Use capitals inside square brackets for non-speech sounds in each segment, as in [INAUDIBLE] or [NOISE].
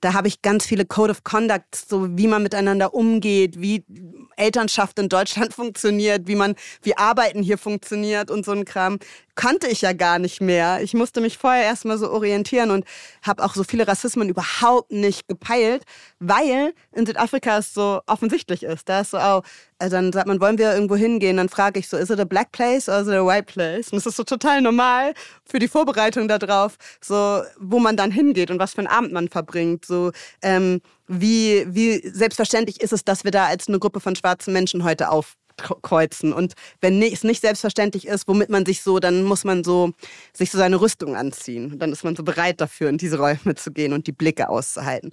da habe ich ganz viele Code of Conduct, so wie man miteinander umgeht, wie Elternschaft in Deutschland [LAUGHS] funktioniert, wie man, wie Arbeiten hier funktioniert und so ein Kram kannte ich ja gar nicht mehr. Ich musste mich vorher erstmal so orientieren und habe auch so viele Rassismen überhaupt nicht gepeilt, weil in Südafrika es so offensichtlich ist. Da ist so, oh, also dann sagt man, wollen wir irgendwo hingehen? Dann frage ich so, is it a black place or is it a white place? Und das ist so total normal für die Vorbereitung darauf, so wo man dann hingeht und was für einen Abend man verbringt. So ähm, wie, wie selbstverständlich ist es, dass wir da als eine Gruppe von schwarzen Menschen heute auf kreuzen. Und wenn es nicht selbstverständlich ist, womit man sich so, dann muss man so sich so seine Rüstung anziehen. dann ist man so bereit dafür, in diese Räume zu gehen und die Blicke auszuhalten.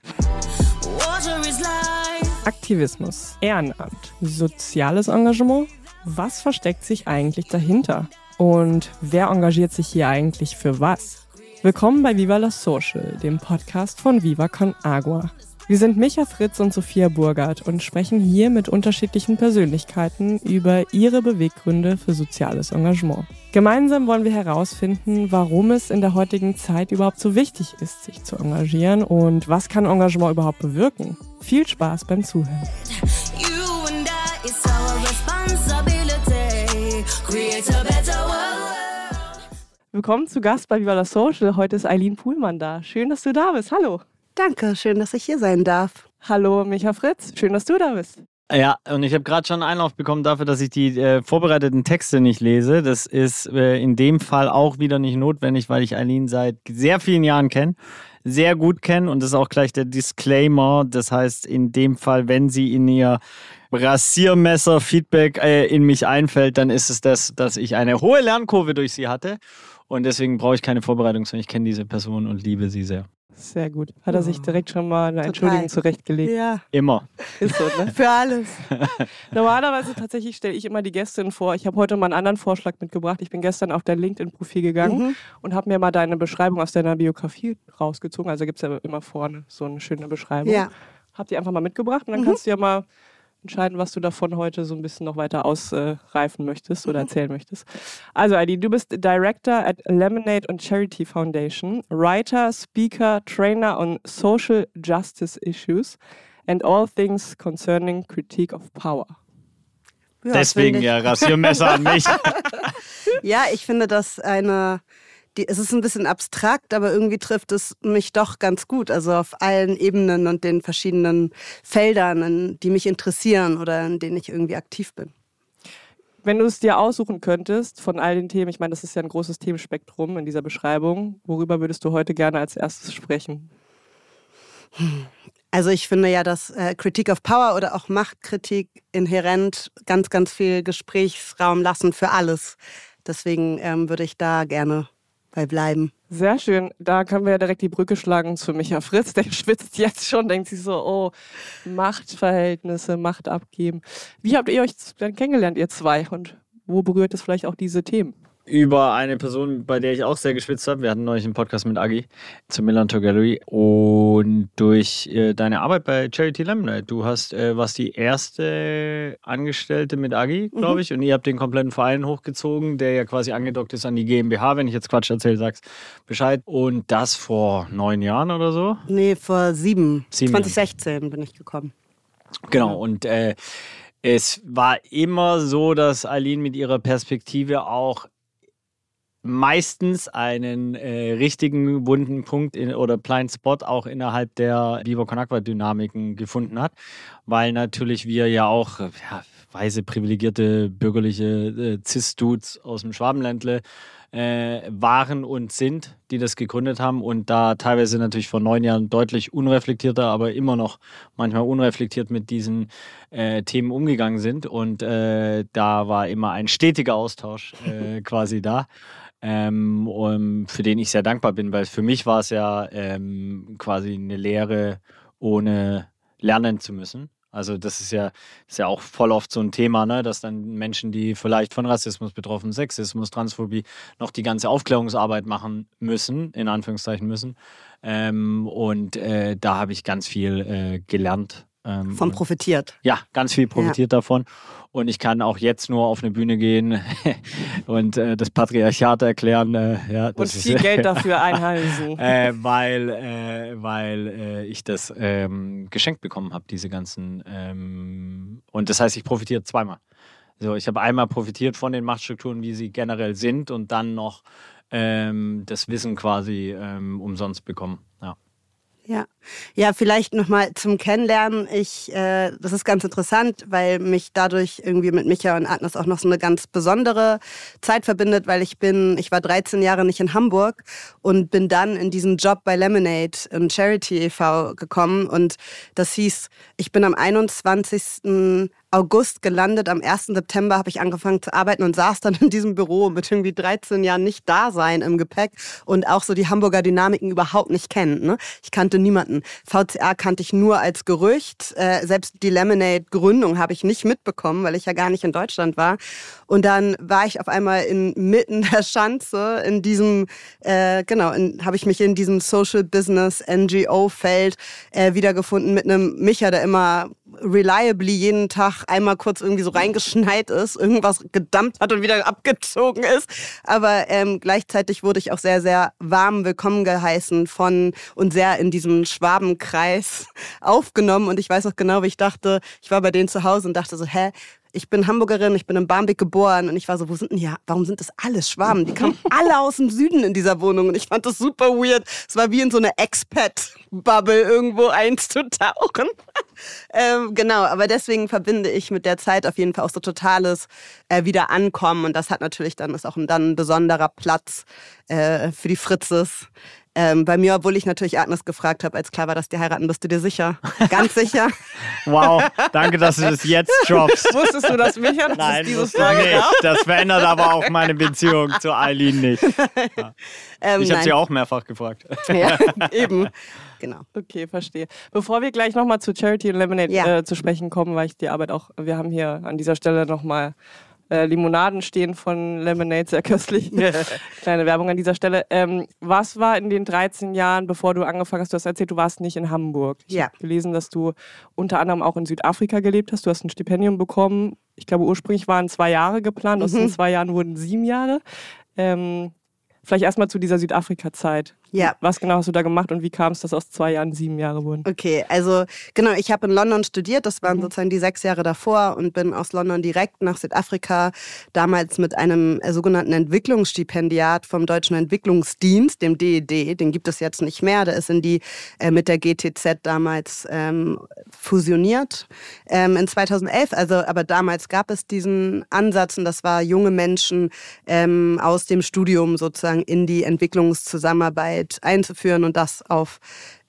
Aktivismus, Ehrenamt, soziales Engagement. Was versteckt sich eigentlich dahinter? Und wer engagiert sich hier eigentlich für was? Willkommen bei Viva la Social, dem Podcast von Viva Con Agua. Wir sind Micha Fritz und Sophia Burgert und sprechen hier mit unterschiedlichen Persönlichkeiten über ihre Beweggründe für soziales Engagement. Gemeinsam wollen wir herausfinden, warum es in der heutigen Zeit überhaupt so wichtig ist, sich zu engagieren und was kann Engagement überhaupt bewirken. Viel Spaß beim Zuhören. Willkommen zu Gast bei Viva la Social. Heute ist Eileen Puhlmann da. Schön, dass du da bist. Hallo. Danke, schön, dass ich hier sein darf. Hallo, Micha Fritz. Schön, dass du da bist. Ja, und ich habe gerade schon Einlauf bekommen dafür, dass ich die äh, vorbereiteten Texte nicht lese. Das ist äh, in dem Fall auch wieder nicht notwendig, weil ich Eileen seit sehr vielen Jahren kenne, sehr gut kenne und das ist auch gleich der Disclaimer. Das heißt, in dem Fall, wenn sie in ihr Rasiermesser-Feedback äh, in mich einfällt, dann ist es das, dass ich eine hohe Lernkurve durch sie hatte und deswegen brauche ich keine Vorbereitung, sondern ich kenne diese Person und liebe sie sehr. Sehr gut. Hat er sich direkt schon mal eine Total. Entschuldigung zurechtgelegt? Ja. Immer. Ist so, ne? [LAUGHS] Für alles. [LAUGHS] Normalerweise tatsächlich stelle ich immer die Gästin vor. Ich habe heute mal einen anderen Vorschlag mitgebracht. Ich bin gestern auf dein LinkedIn-Profil gegangen mhm. und habe mir mal deine Beschreibung aus deiner Biografie rausgezogen. Also gibt es ja immer vorne so eine schöne Beschreibung. Ja. Hab die einfach mal mitgebracht und dann mhm. kannst du ja mal entscheiden, was du davon heute so ein bisschen noch weiter ausreifen möchtest oder mhm. erzählen möchtest. Also, Adi, du bist Director at Lemonade and Charity Foundation, Writer, Speaker, Trainer on Social Justice Issues and all things concerning critique of power. Ja, Deswegen ja Rasiermesser an mich. [LAUGHS] ja, ich finde das eine die, es ist ein bisschen abstrakt, aber irgendwie trifft es mich doch ganz gut. Also auf allen Ebenen und den verschiedenen Feldern, die mich interessieren oder in denen ich irgendwie aktiv bin. Wenn du es dir aussuchen könntest von all den Themen, ich meine, das ist ja ein großes Themenspektrum in dieser Beschreibung, worüber würdest du heute gerne als erstes sprechen? Also ich finde ja, dass äh, Critique of Power oder auch Machtkritik inhärent ganz, ganz viel Gesprächsraum lassen für alles. Deswegen ähm, würde ich da gerne bei bleiben. Sehr schön. Da können wir ja direkt die Brücke schlagen zu Micha Fritz. Der schwitzt jetzt schon, denkt sich so, oh, Machtverhältnisse, Macht abgeben. Wie habt ihr euch dann kennengelernt, ihr zwei? Und wo berührt es vielleicht auch diese Themen? Über eine Person, bei der ich auch sehr geschwitzt habe. Wir hatten neulich einen Podcast mit Agi zur Millantor Gallery und durch äh, deine Arbeit bei Charity Lemonade. Du hast, äh, was die erste Angestellte mit Agi, glaube mhm. ich, und ihr habt den kompletten Verein hochgezogen, der ja quasi angedockt ist an die GmbH. Wenn ich jetzt Quatsch erzähle, sagst Bescheid. Und das vor neun Jahren oder so? Nee, vor sieben. sieben 2016 Jahren. bin ich gekommen. Genau, und äh, es war immer so, dass Aline mit ihrer Perspektive auch meistens einen äh, richtigen wunden Punkt in, oder Blind Spot auch innerhalb der Con Aqua Dynamiken gefunden hat, weil natürlich wir ja auch ja, weise privilegierte bürgerliche äh, Cis-Dudes aus dem Schwabenländle äh, waren und sind, die das gegründet haben und da teilweise natürlich vor neun Jahren deutlich unreflektierter, aber immer noch manchmal unreflektiert mit diesen äh, Themen umgegangen sind. Und äh, da war immer ein stetiger Austausch äh, [LAUGHS] quasi da ähm, um, für den ich sehr dankbar bin, weil für mich war es ja ähm, quasi eine Lehre, ohne lernen zu müssen. Also das ist ja, ist ja auch voll oft so ein Thema, ne? dass dann Menschen, die vielleicht von Rassismus betroffen, Sexismus, Transphobie, noch die ganze Aufklärungsarbeit machen müssen, in Anführungszeichen müssen. Ähm, und äh, da habe ich ganz viel äh, gelernt Ähm, Von profitiert. Ja, ganz viel profitiert ja. davon. Und ich kann auch jetzt nur auf eine Bühne gehen [LAUGHS] und äh, das Patriarchat erklären. Äh, ja, und viel ist, Geld [LAUGHS] dafür einheimsen. äh, weil äh, weil äh, ich das ähm, geschenkt bekommen habe, diese ganzen. Ähm, und das heißt, ich profitiere zweimal. So, ich habe einmal profitiert von den Machtstrukturen, wie sie generell sind, und dann noch ähm, das Wissen quasi ähm, umsonst bekommen. Ja. Ja, ja, vielleicht nochmal zum Kennenlernen. Ich, äh, das ist ganz interessant, weil mich dadurch irgendwie mit Micha und Agnes auch noch so eine ganz besondere Zeit verbindet, weil ich bin, ich war 13 Jahre nicht in Hamburg und bin dann in diesen Job bei Lemonade und Charity e.V. gekommen und das hieß, ich bin am 21. August gelandet. Am 1. September habe ich angefangen zu arbeiten und saß dann in diesem Büro mit irgendwie 13 Jahren nicht da sein im Gepäck und auch so die Hamburger Dynamiken überhaupt nicht kennen. Ne? Ich kannte niemanden. VCA kannte ich nur als Gerücht. Äh, selbst die Lemonade-Gründung habe ich nicht mitbekommen, weil ich ja gar nicht in Deutschland war. Und dann war ich auf einmal inmitten der Schanze in diesem, äh, genau, habe ich mich in diesem Social Business NGO-Feld äh, wiedergefunden mit einem Micha, der immer reliably jeden Tag einmal kurz irgendwie so reingeschneit ist, irgendwas gedammt hat und wieder abgezogen ist. Aber ähm, gleichzeitig wurde ich auch sehr, sehr warm willkommen geheißen von und sehr in diesem Schwabenkreis [LAUGHS] aufgenommen. Und ich weiß auch genau, wie ich dachte, ich war bei denen zu Hause und dachte so, hä, ich bin Hamburgerin, ich bin in Barmbek geboren und ich war so, wo sind denn hier, warum sind das alles Schwaben? Die kamen [LAUGHS] alle aus dem Süden in dieser Wohnung und ich fand das super weird. Es war wie in so eine Expat-Bubble irgendwo einzutauchen. [LAUGHS] ähm, genau, aber deswegen verbinde ich mit der Zeit auf jeden Fall auch so totales äh, Wiederankommen und das hat natürlich dann, ist auch ein, dann ein besonderer Platz äh, für die Fritzes ähm, bei mir, obwohl ich natürlich Agnes gefragt habe, als klar war, dass die heiraten, bist du dir sicher? Ganz [LAUGHS] sicher? wow, danke, dass du das jetzt droppst. Wusstest du das, Micha? Das Nein, dieses Frage nicht. Das verändert aber auch meine Beziehung zu Eileen nicht. [LAUGHS] Ja. Ähm, ich habe sie auch mehrfach gefragt. Ja, [LAUGHS] eben. Genau. Okay, verstehe. Bevor wir gleich nochmal zu Charity und Lemonade ja. äh, zu sprechen kommen, weil ich die Arbeit auch, wir haben hier an dieser Stelle nochmal äh, Limonaden stehen von Lemonade, sehr köstlich. [LAUGHS] Kleine Werbung an dieser Stelle. Ähm, was war in den 13 Jahren, bevor du angefangen hast, du hast erzählt, du warst nicht in Hamburg. Ich ja. habe gelesen, dass du unter anderem auch in Südafrika gelebt hast. Du hast ein Stipendium bekommen. Ich glaube, ursprünglich waren zwei Jahre geplant. Mhm. Aus den zwei Jahren wurden sieben Jahre. Ähm, vielleicht erstmal zu dieser Südafrika-Zeit. Ja. Was genau hast du da gemacht und wie kam es, dass aus zwei Jahren sieben Jahre wurden? Okay, also genau, ich habe in London studiert, das waren mhm. sozusagen die sechs Jahre davor und bin aus London direkt nach Südafrika, damals mit einem äh, sogenannten Entwicklungsstipendiat vom Deutschen Entwicklungsdienst, dem DED, den gibt es jetzt nicht mehr, der ist in die äh, mit der GTZ damals ähm, fusioniert ähm, in 2011, also aber damals gab es diesen Ansatz und das war junge Menschen ähm, aus dem Studium sozusagen in die Entwicklungszusammenarbeit Arbeit einzuführen und das auf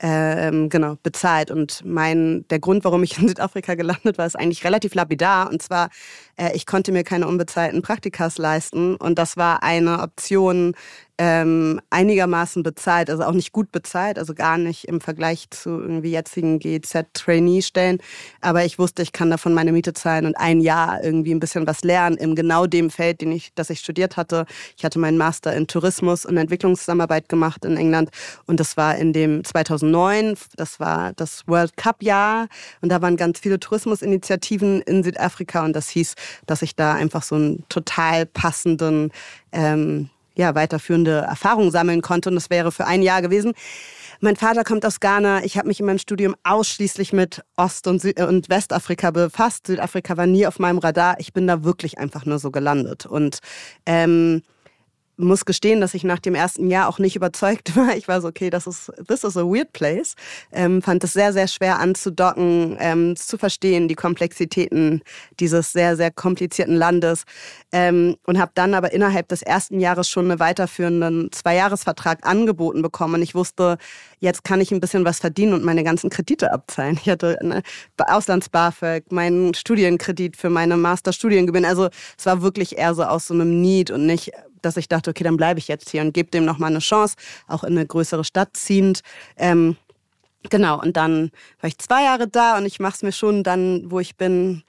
ähm, genau bezahlt. Und mein der Grund, warum ich in Südafrika gelandet war, ist eigentlich relativ lapidar. Und zwar, äh, ich konnte mir keine unbezahlten Praktikas leisten und das war eine Option, ähm, einigermaßen bezahlt, also auch nicht gut bezahlt, also gar nicht im Vergleich zu irgendwie jetzigen GZ-Trainee-Stellen. Aber ich wusste, ich kann davon meine Miete zahlen und ein Jahr irgendwie ein bisschen was lernen in genau dem Feld, den ich, das ich studiert hatte. Ich hatte meinen Master in Tourismus und Entwicklungszusammenarbeit gemacht in England und das war in dem 2009, das war das World Cup-Jahr und da waren ganz viele Tourismusinitiativen in Südafrika und das hieß, dass ich da einfach so einen total passenden ähm, ja, weiterführende Erfahrungen sammeln konnte. Und das wäre für ein Jahr gewesen. Mein Vater kommt aus Ghana. Ich habe mich in meinem Studium ausschließlich mit Ost- und, Süd und Westafrika befasst. Südafrika war nie auf meinem Radar. Ich bin da wirklich einfach nur so gelandet. Und ähm, muss gestehen, dass ich nach dem ersten Jahr auch nicht [LAUGHS] überzeugt war. Ich war so, okay, das ist, this is a weird place. Ähm, fand es sehr, sehr schwer anzudocken, ähm, zu verstehen, die Komplexitäten dieses sehr, sehr komplizierten Landes. Ähm, und habe dann aber innerhalb des ersten Jahres schon einen weiterführenden Zweijahresvertrag angeboten bekommen. Und ich wusste, jetzt kann ich ein bisschen was verdienen und meine ganzen Kredite abzahlen. Ich hatte eine Auslands-BAföG, meinen Studienkredit für meine Masterstudiengewinn. Also es war wirklich eher so aus so einem Need und nicht dass ich dachte, okay, dann bleibe ich jetzt hier und gebe dem nochmal eine Chance, auch in eine größere Stadt ziehend. Ähm, genau, und dann war ich zwei Jahre da und ich mache es mir schon dann, wo ich bin,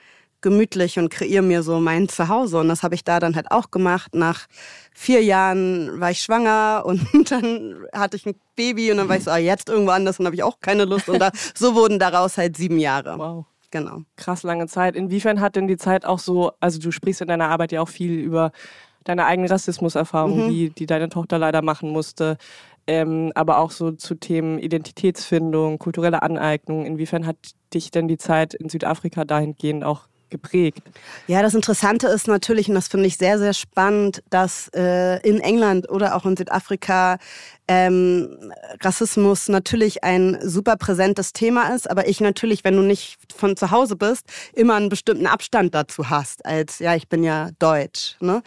gemütlich und kreiere mir so mein Zuhause. Und das habe ich da dann halt auch gemacht. Nach vier Jahren war ich schwanger [LAUGHS] und dann hatte ich ein Baby und dann war ich so, ah, jetzt irgendwo anders und habe ich auch keine Lust. Und da, [LAUGHS] so wurden daraus halt sieben Jahre. Wow. Genau. Krass lange Zeit. Inwiefern hat denn die Zeit auch so, also du sprichst in deiner Arbeit ja auch viel über deine eigene Rassismuserfahrung, Mhm. die, die deine Tochter leider machen musste, ähm, aber auch so zu Themen Identitätsfindung, kulturelle Aneignung. Inwiefern hat dich denn die Zeit in Südafrika dahingehend auch geprägt? Ja, das Interessante ist natürlich, und das finde ich sehr, sehr spannend, dass äh, in England oder auch in Südafrika ähm, Rassismus natürlich ein super präsentes Thema ist, aber ich natürlich, wenn du nicht von zu Hause bist, immer einen bestimmten Abstand dazu hast, als ja, ich bin ja deutsch. Ne?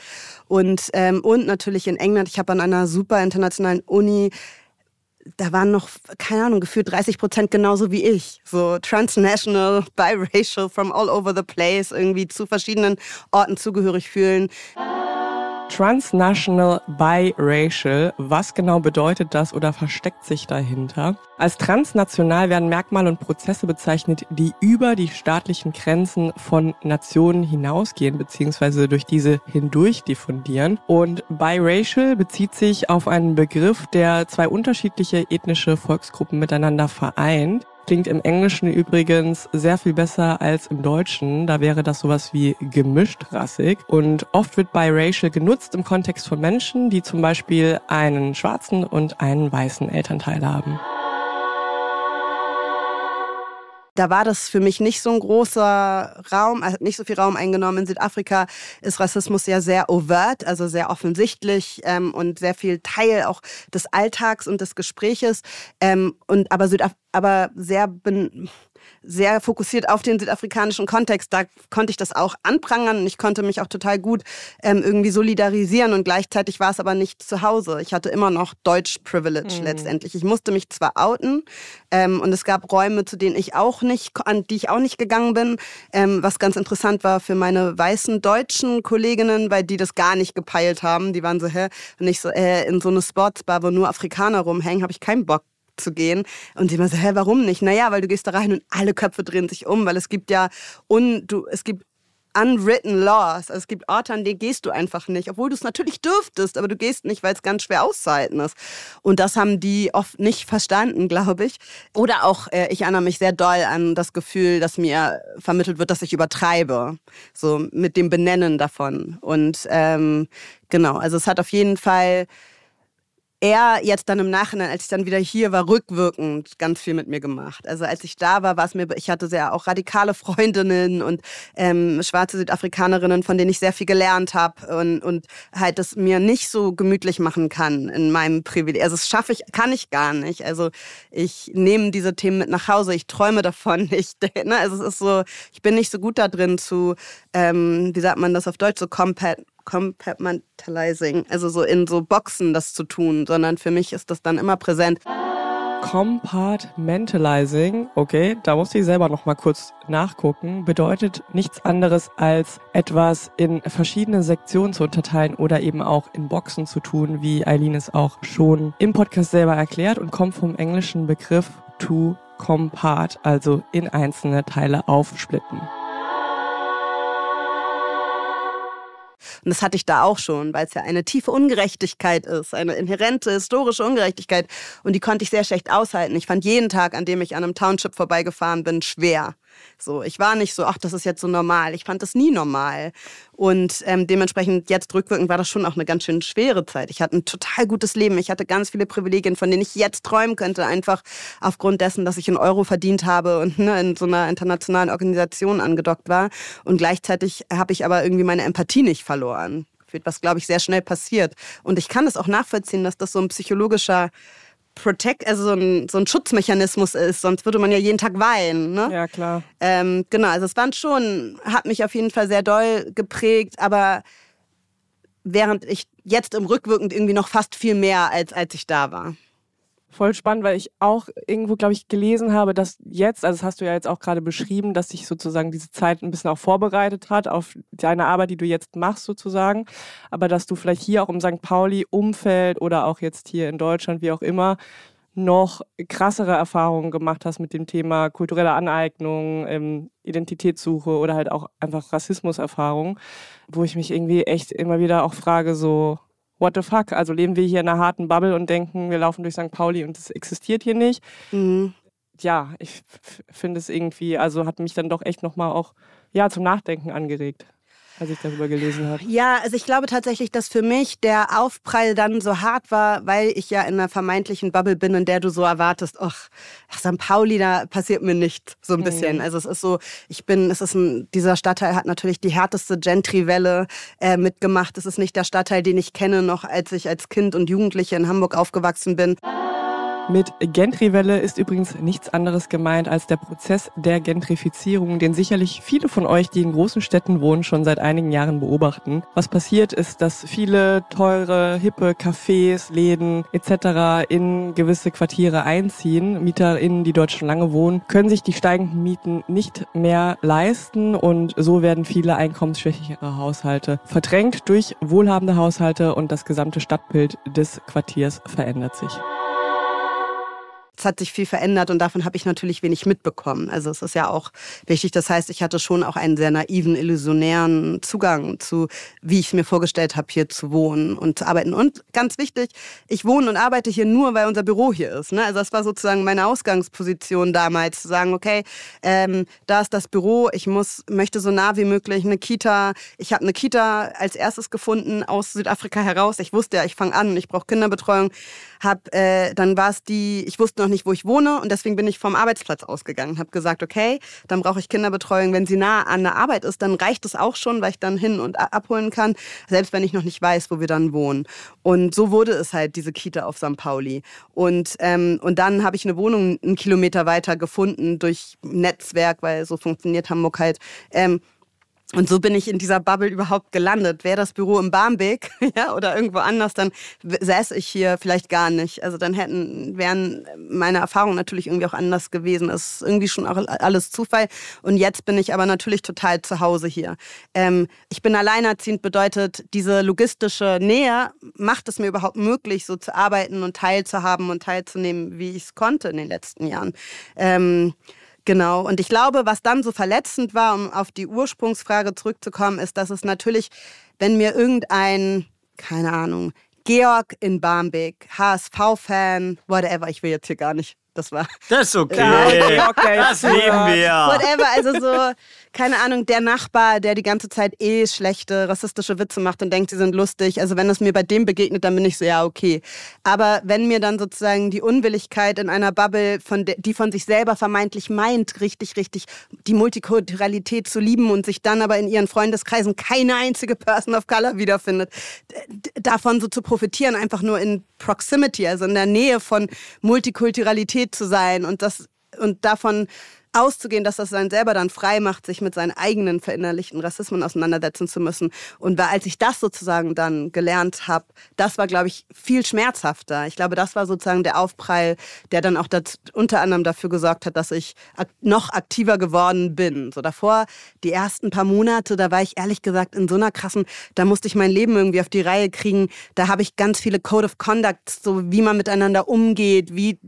Und, ähm, und natürlich in England, ich habe an einer super internationalen Uni da waren noch, keine Ahnung, gefühlt 30 Prozent genauso wie ich. So transnational, biracial, from all over the place, irgendwie zu verschiedenen Orten zugehörig fühlen. Transnational Biracial, was genau bedeutet das oder versteckt sich dahinter? Als transnational werden Merkmale und Prozesse bezeichnet, die über die staatlichen Grenzen von Nationen hinausgehen bzw. durch diese hindurch diffundieren. Und biracial bezieht sich auf einen Begriff, der zwei unterschiedliche ethnische Volksgruppen miteinander vereint. Klingt im Englischen übrigens sehr viel besser als im Deutschen. Da wäre das sowas wie gemischtrassig. Und oft wird biracial genutzt im Kontext von Menschen, die zum Beispiel einen schwarzen und einen weißen Elternteil haben. Da war das für mich nicht so ein großer Raum, also nicht so viel Raum eingenommen. In Südafrika ist Rassismus ja sehr overt, also sehr offensichtlich ähm, und sehr viel Teil auch des Alltags und des Gespräches. Ähm, und aber Südaf aber sehr ben sehr fokussiert auf den südafrikanischen Kontext. Da konnte ich das auch anprangern und ich konnte mich auch total gut ähm, irgendwie solidarisieren und gleichzeitig war es aber nicht zu Hause. Ich hatte immer noch Deutsch-Privilege Mhm. letztendlich. Ich musste mich zwar outen ähm, und es gab Räume, zu denen ich auch nicht, an die ich auch nicht gegangen bin, ähm, was ganz interessant war für meine weißen deutschen Kolleginnen, weil die das gar nicht gepeilt haben. Die waren so, hä, wenn ich so äh, in so eine Sportsbar, wo nur Afrikaner rumhängen, habe ich keinen Bock zu gehen. Und immer so, hä, warum nicht? Naja, weil du gehst da rein und alle Köpfe drehen sich um, weil es gibt ja un, du, es gibt unwritten laws. Also es gibt Orte, an denen gehst du einfach nicht, obwohl du es natürlich dürftest, aber du gehst nicht, weil es ganz schwer auszuhalten ist. Und das haben die oft nicht verstanden, glaube ich. Oder auch, äh, ich erinnere mich sehr doll an das Gefühl, dass mir vermittelt wird, dass ich übertreibe. So mit dem Benennen davon. Und ähm, genau, also es hat auf jeden Fall er jetzt dann im Nachhinein, als ich dann wieder hier war, rückwirkend ganz viel mit mir gemacht. Also als ich da war, war es mir, ich hatte sehr auch radikale Freundinnen und ähm, schwarze Südafrikanerinnen, von denen ich sehr viel gelernt habe und, und halt das mir nicht so gemütlich machen kann in meinem Privileg. Also das schaffe ich, kann ich gar nicht. Also ich nehme diese Themen mit nach Hause, ich träume davon [LAUGHS] nicht. Ne? Also es ist so, ich bin nicht so gut da drin zu, ähm, wie sagt man das auf Deutsch, so compat compartmentalizing, also so in so Boxen das zu tun, sondern für mich ist das dann immer präsent. Compartmentalizing, okay, da musste ich selber noch mal kurz nachgucken, bedeutet nichts anderes als etwas in verschiedene Sektionen zu unterteilen oder eben auch in Boxen zu tun, wie Eileen es auch schon im Podcast selber erklärt und kommt vom englischen Begriff to compart, also in einzelne Teile aufsplitten. Und das hatte ich da auch schon, weil es ja eine tiefe Ungerechtigkeit ist, eine inhärente historische Ungerechtigkeit. Und die konnte ich sehr schlecht aushalten. Ich fand jeden Tag, an dem ich an einem Township vorbeigefahren bin, schwer. So, ich war nicht so, ach, das ist jetzt so normal. Ich fand das nie normal. Und ähm, dementsprechend jetzt rückwirkend war das schon auch eine ganz schön schwere Zeit. Ich hatte ein total gutes Leben. Ich hatte ganz viele Privilegien, von denen ich jetzt träumen könnte, einfach aufgrund dessen, dass ich einen Euro verdient habe und ne, in so einer internationalen Organisation angedockt war. Und gleichzeitig habe ich aber irgendwie meine Empathie nicht verloren. Was, glaube ich, sehr schnell passiert. Und ich kann es auch nachvollziehen, dass das so ein psychologischer Protect, also so ein, so ein Schutzmechanismus ist, sonst würde man ja jeden Tag weinen. Ne? Ja, klar. Ähm, genau, also es waren schon, hat mich auf jeden Fall sehr doll geprägt, aber während ich jetzt im Rückwirkend irgendwie noch fast viel mehr, als als ich da war. Voll spannend, weil ich auch irgendwo, glaube ich, gelesen habe, dass jetzt, also das hast du ja jetzt auch gerade beschrieben, dass sich sozusagen diese Zeit ein bisschen auch vorbereitet hat auf deine Arbeit, die du jetzt machst sozusagen, aber dass du vielleicht hier auch im St. Pauli-Umfeld oder auch jetzt hier in Deutschland, wie auch immer, noch krassere Erfahrungen gemacht hast mit dem Thema kulturelle Aneignung, ähm, Identitätssuche oder halt auch einfach Rassismuserfahrung, wo ich mich irgendwie echt immer wieder auch frage, so, what the fuck? Also leben wir hier in einer harten Bubble und denken, wir laufen durch St. Pauli und es existiert hier nicht. Mhm. Ja, ich finde es irgendwie, also hat mich dann doch echt nochmal auch ja, zum Nachdenken angeregt als ich darüber gelesen habe. Ja, also ich glaube tatsächlich, dass für mich der Aufprall dann so hart war, weil ich ja in einer vermeintlichen Bubble bin, in der du so erwartest, ach, St. Pauli, da passiert mir nichts, so ein bisschen. Mhm. Also es ist so, ich bin, es ist ein, dieser Stadtteil hat natürlich die härteste Gentry-Welle äh, mitgemacht. Es ist nicht der Stadtteil, den ich kenne, noch als ich als Kind und Jugendliche in Hamburg aufgewachsen bin. Mit Gentriwelle ist übrigens nichts anderes gemeint als der Prozess der Gentrifizierung, den sicherlich viele von euch, die in großen Städten wohnen, schon seit einigen Jahren beobachten. Was passiert ist, dass viele teure, hippe Cafés, Läden etc. in gewisse Quartiere einziehen. MieterInnen, die dort schon lange wohnen, können sich die steigenden Mieten nicht mehr leisten und so werden viele einkommensschwächere Haushalte verdrängt durch wohlhabende Haushalte und das gesamte Stadtbild des Quartiers verändert sich es hat sich viel verändert und davon habe ich natürlich wenig mitbekommen. Also es ist ja auch wichtig. Das heißt, ich hatte schon auch einen sehr naiven, illusionären Zugang zu, wie ich mir vorgestellt habe, hier zu wohnen und zu arbeiten. Und ganz wichtig, ich wohne und arbeite hier nur, weil unser Büro hier ist. Ne? Also das war sozusagen meine Ausgangsposition damals, zu sagen, okay, ähm, da ist das Büro, ich muss, möchte so nah wie möglich eine Kita. Ich habe eine Kita als erstes gefunden aus Südafrika heraus. Ich wusste ja, ich fange an, ich brauche Kinderbetreuung. Hab, äh, dann war es die, ich wusste noch nicht, wo ich wohne und deswegen bin ich vom Arbeitsplatz ausgegangen. Habe gesagt, okay, dann brauche ich Kinderbetreuung. Wenn sie nah an der Arbeit ist, dann reicht es auch schon, weil ich dann hin und abholen kann, selbst wenn ich noch nicht weiß, wo wir dann wohnen. Und so wurde es halt diese Kita auf St. Pauli. Und, ähm, und dann habe ich eine Wohnung einen Kilometer weiter gefunden durch Netzwerk, weil so funktioniert Hamburg halt. Ähm, und so bin ich in dieser Bubble überhaupt gelandet. Wäre das Büro im Barmbek [LAUGHS] ja, oder irgendwo anders, dann säße ich hier vielleicht gar nicht. Also dann hätten, wären meine Erfahrungen natürlich irgendwie auch anders gewesen. Es ist irgendwie schon auch alles Zufall. Und jetzt bin ich aber natürlich total zu Hause hier. Ähm, ich bin alleinerziehend, bedeutet, diese logistische Nähe macht es mir überhaupt möglich, so zu arbeiten und teilzuhaben und teilzunehmen, wie ich es konnte in den letzten Jahren. Ähm, Genau. Und ich glaube, was dann so verletzend war, um auf die Ursprungsfrage zurückzukommen, ist, dass es natürlich, wenn mir irgendein, keine Ahnung, Georg in Barmbek, HSV-Fan, whatever, ich will jetzt hier gar nicht das war. Das ist okay. Ja, okay das lieben wir. Whatever, also so, keine Ahnung, der Nachbar, der die ganze Zeit eh schlechte, rassistische Witze macht und denkt, sie sind lustig. Also wenn es mir bei dem begegnet, dann bin ich so, ja, okay. Aber wenn mir dann sozusagen die Unwilligkeit in einer Bubble, von de, die von sich selber vermeintlich meint, richtig, richtig die Multikulturalität zu lieben und sich dann aber in ihren Freundeskreisen keine einzige Person of Color wiederfindet, davon so zu profitieren, einfach nur in Proximity, also in der Nähe von Multikulturalität zu sein und das und davon auszugehen, dass das einen selber dann frei macht, sich mit seinen eigenen verinnerlichten Rassismen auseinandersetzen zu müssen. Und als ich das sozusagen dann gelernt habe, das war, glaube ich, viel schmerzhafter. Ich glaube, das war sozusagen der Aufprall, der dann auch das, unter anderem dafür gesorgt hat, dass ich noch aktiver geworden bin. So davor, die ersten paar Monate, da war ich ehrlich gesagt in so einer krassen, da musste ich mein Leben irgendwie auf die Reihe kriegen. Da habe ich ganz viele Code of Conduct, so wie man miteinander umgeht, wie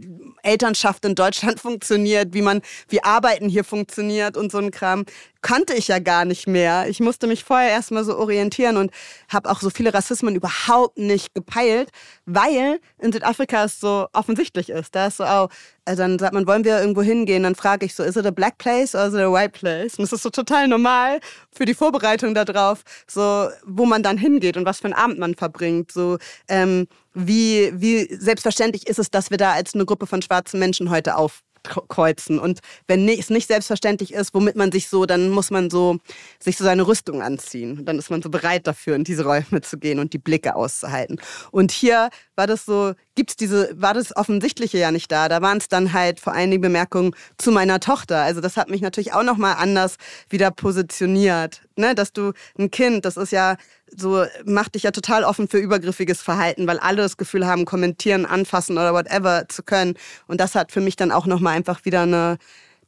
Elternschaft in Deutschland [LAUGHS] funktioniert, wie man, wie Arbeiten hier funktioniert und so ein Kram, kannte ich ja gar nicht mehr. Ich musste mich vorher erstmal so orientieren und habe auch so viele Rassismen überhaupt nicht gepeilt, weil in Südafrika es so offensichtlich ist. Da ist so, oh, also dann sagt man, wollen wir irgendwo hingehen? Dann frage ich so, is it a black place or is it a white place? Und das ist so total normal für die Vorbereitung darauf, so wo man dann hingeht und was für einen Abend man verbringt. So ähm, wie, wie selbstverständlich ist es, dass wir da als eine Gruppe von schwarzen Menschen heute auf kreuzen. Und wenn es nicht selbstverständlich ist, womit man sich so, dann muss man so sich so seine Rüstung anziehen. dann ist man so bereit dafür, in diese Räume zu gehen und die Blicke auszuhalten. Und hier war das so, gibt's diese, war das Offensichtliche ja nicht da. Da waren es dann halt vor allen Dingen Bemerkungen zu meiner Tochter. Also das hat mich natürlich auch nochmal anders wieder positioniert. Ne? Dass du ein Kind, das ist ja so macht dich ja total offen für übergriffiges Verhalten, weil alle das Gefühl haben, kommentieren, anfassen oder whatever zu können. Und das hat für mich dann auch nochmal einfach wieder eine,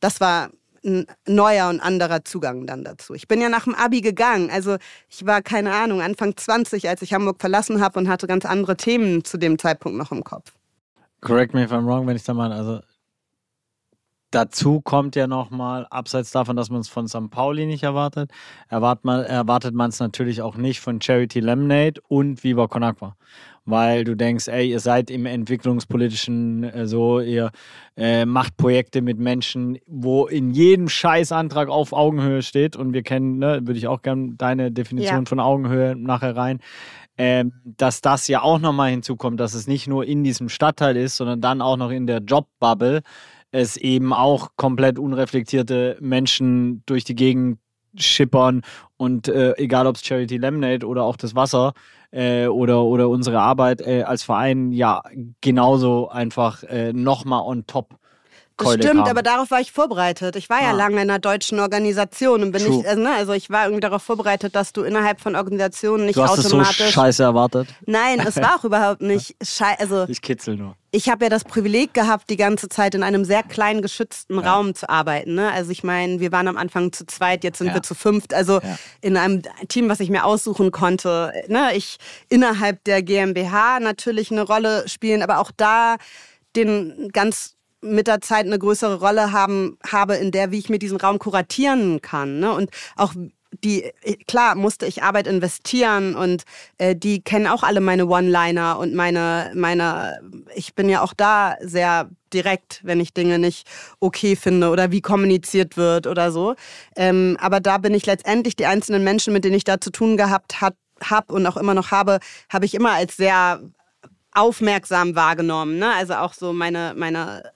das war ein neuer und anderer Zugang dann dazu. Ich bin ja nach dem Abi gegangen. Also ich war, keine Ahnung, Anfang 20, als ich Hamburg verlassen habe und hatte ganz andere Themen zu dem Zeitpunkt noch im Kopf. correct me if I'm wrong, wenn ich da mal, also dazu kommt ja nochmal, abseits davon, dass man es von St. Pauli nicht erwartet, erwartet man es natürlich auch nicht von Charity Lemonade und Viva Con Agua. Weil du denkst, ey, ihr seid im entwicklungspolitischen äh, so, ihr äh, macht Projekte mit Menschen, wo in jedem Scheißantrag auf Augenhöhe steht. Und wir kennen, ne, würde ich auch gerne deine Definition ja. von Augenhöhe nachher rein. Ähm, dass das ja auch nochmal hinzukommt, dass es nicht nur in diesem Stadtteil ist, sondern dann auch noch in der Jobbubble es eben auch komplett unreflektierte Menschen durch die Gegend schippern und äh, egal ob es Charity Lemonade oder auch das Wasser äh, oder, oder unsere Arbeit äh, als Verein ja genauso einfach äh, nochmal on top das stimmt, kam. aber darauf war ich vorbereitet. Ich war ah. ja lange in einer deutschen Organisation und bin True. nicht, also, ne, also, ich war irgendwie darauf vorbereitet, dass du innerhalb von Organisationen nicht du hast automatisch. Das so scheiße erwartet. Nein, es war auch [LAUGHS] überhaupt nicht scheiße. Also ich kitzel nur. Ich habe ja das Privileg gehabt, die ganze Zeit in einem sehr kleinen geschützten ja. Raum zu arbeiten. Ne? Also ich meine, wir waren am Anfang zu zweit, jetzt sind ja. wir zu fünft. Also ja. in einem Team, was ich mir aussuchen konnte. Ne? Ich innerhalb der GmbH natürlich eine Rolle spielen, aber auch da den ganz mit der Zeit eine größere Rolle haben, habe, in der, wie ich mir diesen Raum kuratieren kann. Ne? Und auch die, klar, musste ich Arbeit investieren und äh, die kennen auch alle meine One-Liner und meine, meine, ich bin ja auch da sehr direkt, wenn ich Dinge nicht okay finde oder wie kommuniziert wird oder so. Ähm, aber da bin ich letztendlich die einzelnen Menschen, mit denen ich da zu tun gehabt habe hab und auch immer noch habe, habe ich immer als sehr aufmerksam wahrgenommen. Ne? Also auch so meine, meine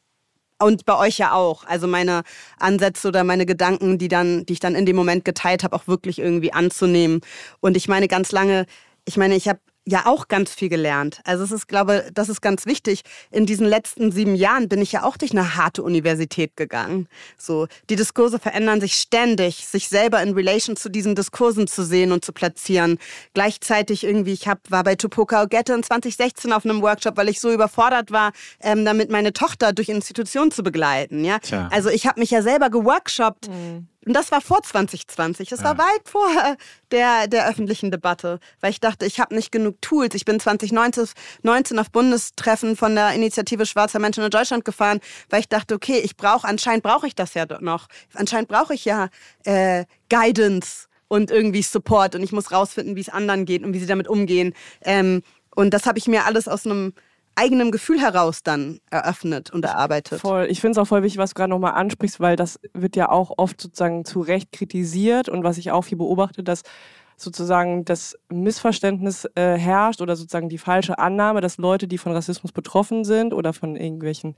und bei euch ja auch. Also meine Ansätze oder meine Gedanken, die dann, die ich dann in dem Moment geteilt habe, auch wirklich irgendwie anzunehmen. Und ich meine ganz lange, ich meine, ich habe ja auch ganz viel gelernt. Also es ist, glaube, das ist ganz wichtig. In diesen letzten sieben Jahren bin ich ja auch durch eine harte Universität gegangen. So, die Diskurse verändern sich ständig, sich selber in Relation zu diesen Diskursen zu sehen und zu platzieren. Gleichzeitig irgendwie, ich hab, war bei Tupoka Ogette in 2016 auf einem Workshop, weil ich so überfordert war, ähm, damit meine Tochter durch Institutionen zu begleiten. Ja, Tja. also ich habe mich ja selber geworkshoppt. Mhm und das war vor 2020. Das ja. war weit vor der, der öffentlichen Debatte, weil ich dachte, ich habe nicht genug Tools. Ich bin 2019 auf Bundestreffen von der Initiative Schwarzer Menschen in Deutschland gefahren, weil ich dachte, okay, ich brauche, anscheinend brauche ich das ja noch. Anscheinend brauche ich ja äh, Guidance und irgendwie Support und ich muss rausfinden, wie es anderen geht und wie sie damit umgehen. Ähm, und das habe ich mir alles aus einem eigenem Gefühl heraus dann eröffnet und erarbeitet. Voll. Ich finde es auch voll wichtig, was du gerade nochmal ansprichst, weil das wird ja auch oft sozusagen zu Recht kritisiert und was ich auch hier beobachte, dass sozusagen das Missverständnis äh, herrscht oder sozusagen die falsche Annahme, dass Leute, die von Rassismus betroffen sind oder von irgendwelchen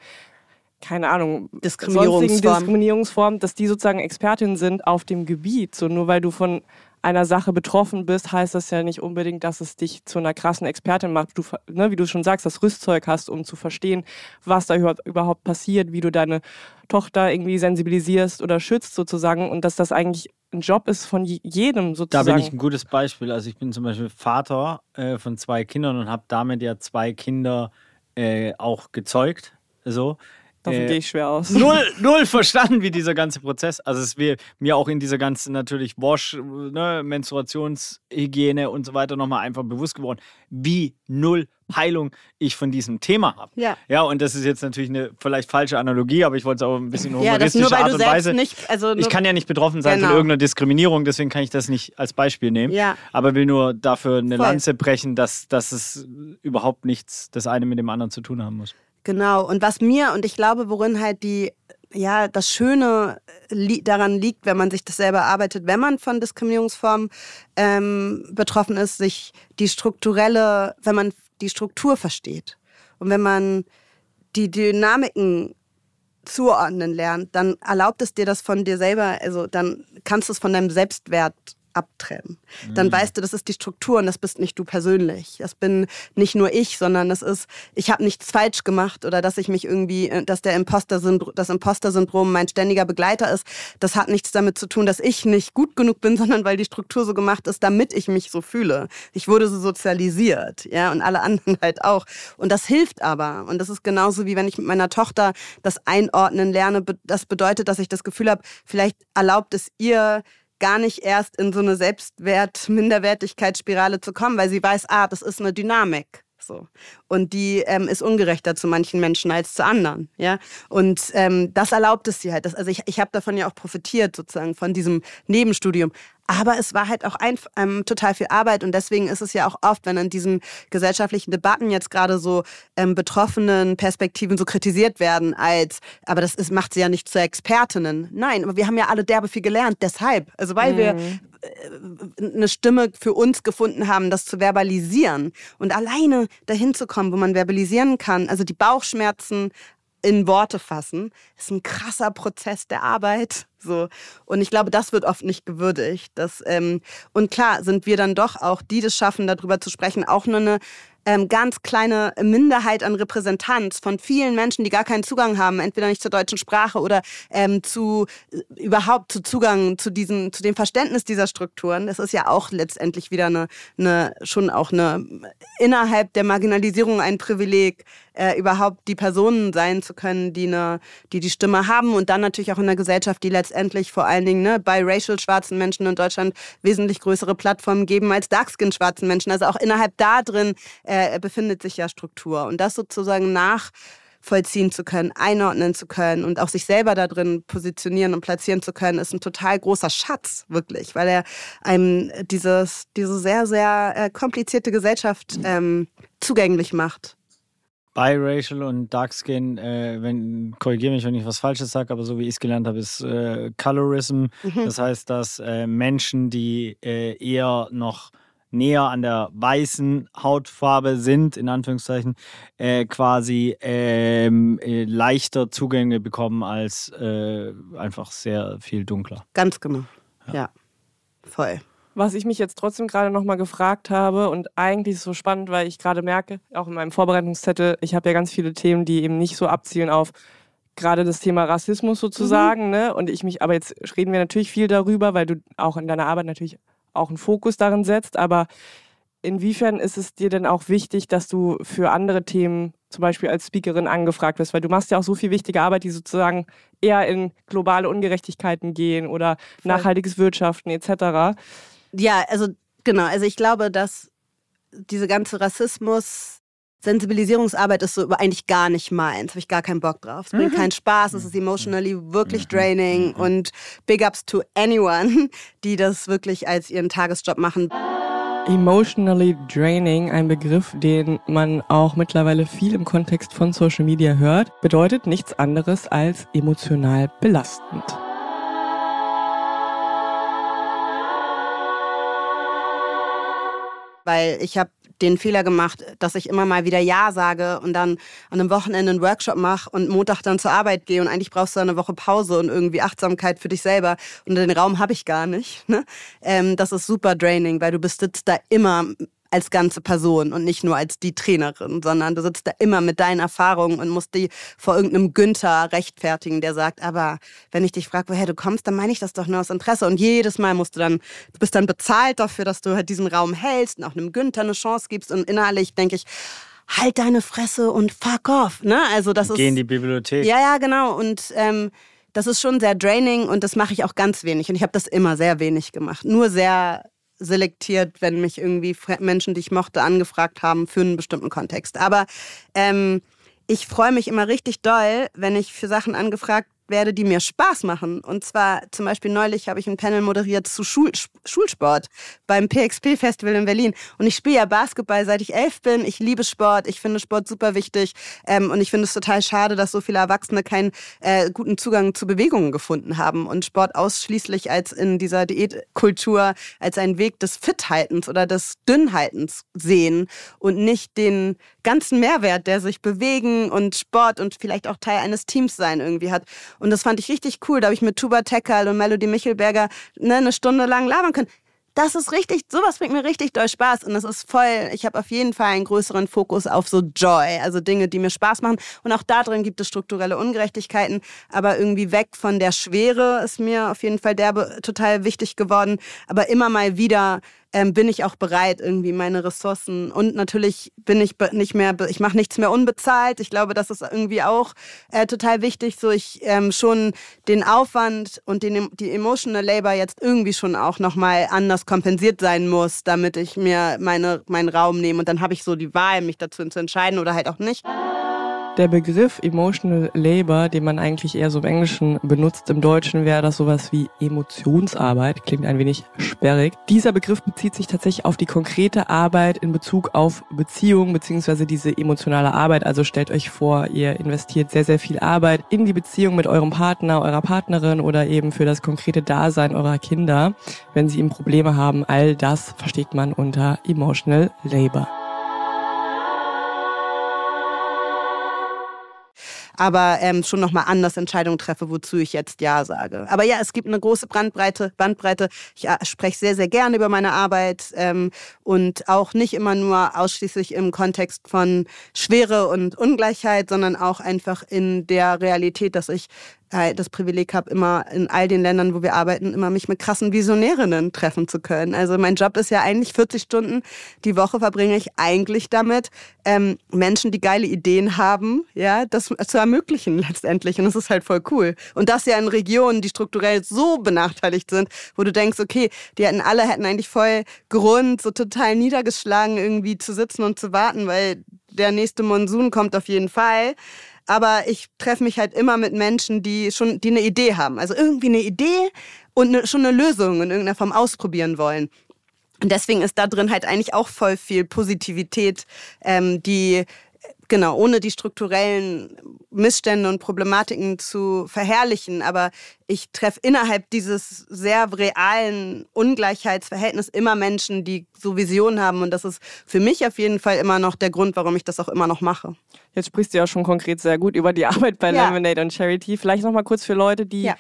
keine Ahnung, Diskriminierungsformen. Diskriminierungsformen, dass die sozusagen Expertinnen sind auf dem Gebiet. So nur weil du von einer Sache betroffen bist, heißt das ja nicht unbedingt, dass es dich zu einer krassen Expertin macht. Du, ne, wie du schon sagst, das Rüstzeug hast, um zu verstehen, was da überhaupt passiert, wie du deine Tochter irgendwie sensibilisierst oder schützt sozusagen und dass das eigentlich ein Job ist von jedem sozusagen. Da bin ich ein gutes Beispiel. Also ich bin zum Beispiel Vater äh, von zwei Kindern und habe damit ja zwei Kinder äh, auch gezeugt. So. Davon äh, gehe ich schwer aus. Null, [LAUGHS] null verstanden, wie dieser ganze Prozess. Also es wäre mir auch in dieser ganzen natürlich Wash, ne, Menstruationshygiene und so weiter nochmal einfach bewusst geworden, wie null Heilung ich von diesem Thema habe. Ja. ja, und das ist jetzt natürlich eine vielleicht falsche Analogie, aber ich wollte es auch ein bisschen humoristische [LAUGHS] ja, Art und Weise. Nicht, also ich kann ja nicht betroffen sein genau. von irgendeiner Diskriminierung, deswegen kann ich das nicht als Beispiel nehmen. Ja. Aber will nur dafür eine Voll. Lanze brechen, dass, dass es überhaupt nichts das eine mit dem anderen zu tun haben muss. Genau. Und was mir, und ich glaube, worin halt die, ja, das Schöne li daran liegt, wenn man sich das selber arbeitet, wenn man von Diskriminierungsformen ähm, betroffen ist, sich die strukturelle, wenn man die Struktur versteht und wenn man die Dynamiken zuordnen lernt, dann erlaubt es dir das von dir selber, also dann kannst du es von deinem Selbstwert abtrennen. Dann mhm. weißt du, das ist die Struktur und das bist nicht du persönlich. Das bin nicht nur ich, sondern das ist, ich habe nichts falsch gemacht oder dass ich mich irgendwie, äh, dass der Imposter das Imposter-Syndrom mein ständiger Begleiter ist. Das hat nichts damit zu tun, dass ich nicht gut genug bin, [LAUGHS] sondern weil die Struktur so gemacht ist, damit ich mich so fühle. Ich wurde so sozialisiert, ja, und alle anderen [LAUGHS] halt auch. Und das hilft aber. Und das ist genauso wie wenn ich mit meiner Tochter das einordnen lerne. Das bedeutet, dass ich das Gefühl habe, vielleicht erlaubt es ihr, gar nicht erst in so eine Selbstwert-Minderwertigkeitsspirale zu kommen, weil sie weiß, ah, das ist eine Dynamik. so. Und die ähm, ist ungerechter zu manchen Menschen als zu anderen. Ja? Und ähm, das erlaubt es sie halt. Das, also ich, ich habe davon ja auch profitiert, sozusagen, von diesem Nebenstudium. Aber es war halt auch ein, ähm, total viel Arbeit und deswegen ist es ja auch oft, wenn in diesen gesellschaftlichen Debatten jetzt gerade so ähm, betroffenen Perspektiven so kritisiert werden als, aber das ist, macht sie ja nicht zu Expertinnen. Nein, aber wir haben ja alle derbe viel gelernt, deshalb. Also weil mhm. wir äh, eine Stimme für uns gefunden haben, das zu verbalisieren und alleine dahin zu kommen, wo man verbalisieren kann, also die Bauchschmerzen in Worte fassen, ist ein krasser Prozess der Arbeit. So. Und ich glaube, das wird oft nicht gewürdigt. Das, ähm, und klar sind wir dann doch auch, die das schaffen, darüber zu sprechen, auch nur eine ähm, ganz kleine Minderheit an Repräsentanz von vielen Menschen, die gar keinen Zugang haben, entweder nicht zur deutschen Sprache oder ähm, zu äh, überhaupt zu Zugang zu diesem, zu dem Verständnis dieser Strukturen. Das ist ja auch letztendlich wieder eine, eine schon auch eine innerhalb der Marginalisierung ein Privileg, äh, überhaupt die Personen sein zu können, die eine, die die Stimme haben und dann natürlich auch in einer Gesellschaft, die letztendlich vor allen Dingen ne, bei racial schwarzen Menschen in Deutschland wesentlich größere Plattformen geben als darkskin schwarzen Menschen. Also auch innerhalb da drin äh, befindet sich ja Struktur und das sozusagen nach vollziehen zu können, einordnen zu können und auch sich selber da drin positionieren und platzieren zu können, ist ein total großer Schatz, wirklich, weil er einem dieses, diese sehr, sehr äh, komplizierte Gesellschaft ähm, zugänglich macht. Biracial und Darkskin, äh, wenn, korrigiere mich, wenn ich was Falsches sage, aber so wie ich es gelernt habe, ist äh, Colorism. Mhm. Das heißt, dass äh, Menschen, die äh, eher noch näher an der weißen Hautfarbe sind, in Anführungszeichen, äh, quasi ähm, äh, leichter Zugänge bekommen als einfach sehr viel dunkler. Ganz genau. ja, ja. voll. Was ich mich jetzt trotzdem gerade nochmal gefragt habe und eigentlich ist es so spannend, weil ich gerade merke, auch in meinem Vorbereitungszettel, ich habe ja ganz viele Themen, die eben nicht so abzielen auf gerade das Thema Rassismus sozusagen. Mhm. Ne? Und ich mich, aber jetzt reden wir natürlich viel darüber, weil du auch in deiner Arbeit natürlich auch einen Fokus darin setzt. Aber inwiefern ist es dir denn auch wichtig, dass du für andere Themen zum Beispiel als Speakerin angefragt wirst? Weil du machst ja auch so viel wichtige Arbeit, die sozusagen eher in globale Ungerechtigkeiten gehen oder Voll. nachhaltiges Wirtschaften etc. Ja, also genau. Also ich glaube, dass diese ganze Rassismus, Sensibilisierungsarbeit ist so eigentlich gar nicht meins. Habe ich gar keinen Bock drauf. Es bringt mhm. keinen Spaß. Es ist emotionally wirklich mhm. draining. Mhm. Und big ups to anyone, [LAUGHS] die das wirklich als ihren Tagesjob machen. Emotionally draining, ein Begriff, den man auch mittlerweile viel im Kontext von Social Media hört, bedeutet nichts anderes als emotional belastend. Weil ich habe den Fehler gemacht, dass ich immer mal wieder Ja sage und dann an einem Wochenende einen Workshop mache und Montag dann zur Arbeit gehe und eigentlich brauchst du eine Woche Pause und irgendwie Achtsamkeit für dich selber und den Raum habe ich gar nicht. Ne? Ähm, das ist super draining, weil du bist da immer als ganze Person und nicht nur als die Trainerin, sondern du sitzt da immer mit deinen Erfahrungen und musst die vor irgendeinem Günther rechtfertigen, der sagt, aber wenn ich dich frage, woher du kommst, dann meine ich das doch nur aus Interesse. Und jedes Mal musst du dann, du bist dann bezahlt dafür, dass du halt diesen Raum hältst und auch einem Günther eine Chance gibst. Und innerlich denke ich, halt deine Fresse und fuck off. Ne? Also das Geh ist, in die Bibliothek. Ja, ja, genau. Und ähm, das ist schon sehr draining und das mache ich auch ganz wenig. Und ich habe das immer sehr wenig gemacht. Nur sehr selektiert, wenn mich irgendwie Menschen, die ich mochte, angefragt haben für einen bestimmten Kontext. Aber ähm, ich freue mich immer richtig doll, wenn ich für Sachen angefragt werde, die mir Spaß machen. Und zwar zum Beispiel neulich habe ich ein Panel moderiert zu Schul Schulsport beim PXP-Festival in Berlin. Und ich spiele ja Basketball, seit ich elf bin. Ich liebe Sport. Ich finde Sport super wichtig. Ähm, und ich finde es total schade, dass so viele Erwachsene keinen äh, guten Zugang zu Bewegungen gefunden haben und Sport ausschließlich als in dieser Diätkultur als einen Weg des Fithaltens oder des Dünnhaltens sehen und nicht den ganzen Mehrwert, der sich bewegen und Sport und vielleicht auch Teil eines Teams sein irgendwie hat. Und das fand ich richtig cool. Da habe ich mit Tuba Tekal und Melody Michelberger ne, eine Stunde lang labern können. Das ist richtig, sowas bringt mir richtig doll Spaß und das ist voll, ich habe auf jeden Fall einen größeren Fokus auf so Joy, also Dinge, die mir Spaß machen. Und auch da drin gibt es strukturelle Ungerechtigkeiten, aber irgendwie weg von der Schwere ist mir auf jeden Fall derbe total wichtig geworden. Aber immer mal wieder ähm, bin ich auch bereit, irgendwie meine Ressourcen und natürlich bin ich nicht mehr, ich mache nichts mehr unbezahlt. Ich glaube, das ist irgendwie auch äh, total wichtig, so ich ähm, schon den Aufwand und den, die emotional Labor jetzt irgendwie schon auch nochmal anders kompensiert sein muss, damit ich mir meine, meinen Raum nehme und dann habe ich so die Wahl, mich dazu zu entscheiden oder halt auch nicht. Der Begriff Emotional Labor, den man eigentlich eher so im Englischen benutzt, im Deutschen wäre das sowas wie Emotionsarbeit, klingt ein wenig sperrig. Dieser Begriff bezieht sich tatsächlich auf die konkrete Arbeit in Bezug auf Beziehungen beziehungsweise diese emotionale Arbeit. Also stellt euch vor, ihr investiert sehr, sehr viel Arbeit in die Beziehung mit eurem Partner, eurer Partnerin oder eben für das konkrete Dasein eurer Kinder. Wenn sie eben Probleme haben, all das versteht man unter Emotional Labor. Aber ähm, schon nochmal anders Entscheidungen treffe, wozu ich jetzt Ja sage. Aber ja, es gibt eine große Bandbreite. Bandbreite. Ich äh, spreche sehr, sehr gerne über meine Arbeit ähm, und auch nicht immer nur ausschließlich im Kontext von Schwere und Ungleichheit, sondern auch einfach in der Realität, dass ich das Privileg habe, immer in all den Ländern, wo wir arbeiten, immer mich mit krassen Visionärinnen treffen zu können. Also mein Job ist ja eigentlich 40 Stunden die Woche verbringe ich eigentlich damit, ähm, Menschen, die geile Ideen haben, ja, das zu ermöglichen letztendlich. Und das ist halt voll cool. Und das ja in Regionen, die strukturell so benachteiligt sind, wo du denkst, okay, die hätten alle hätten eigentlich voll Grund, so total niedergeschlagen irgendwie zu sitzen und zu warten, weil der nächste Monsun kommt auf jeden Fall aber ich treffe mich halt immer mit Menschen, die schon, die eine Idee haben. Also irgendwie eine Idee und eine, schon eine Lösung in irgendeiner Form ausprobieren wollen. Und deswegen ist da drin halt eigentlich auch voll viel Positivität, ähm, die genau, ohne die strukturellen Missstände und Problematiken zu verherrlichen. Aber ich treffe innerhalb dieses sehr realen Ungleichheitsverhältnisses immer Menschen, die so Visionen haben. Und das ist für mich auf jeden Fall immer noch der Grund, warum ich das auch immer noch mache. Jetzt sprichst du ja schon konkret sehr gut über die Arbeit bei ja. Lemonade und Charity. Vielleicht noch mal kurz für Leute, die ja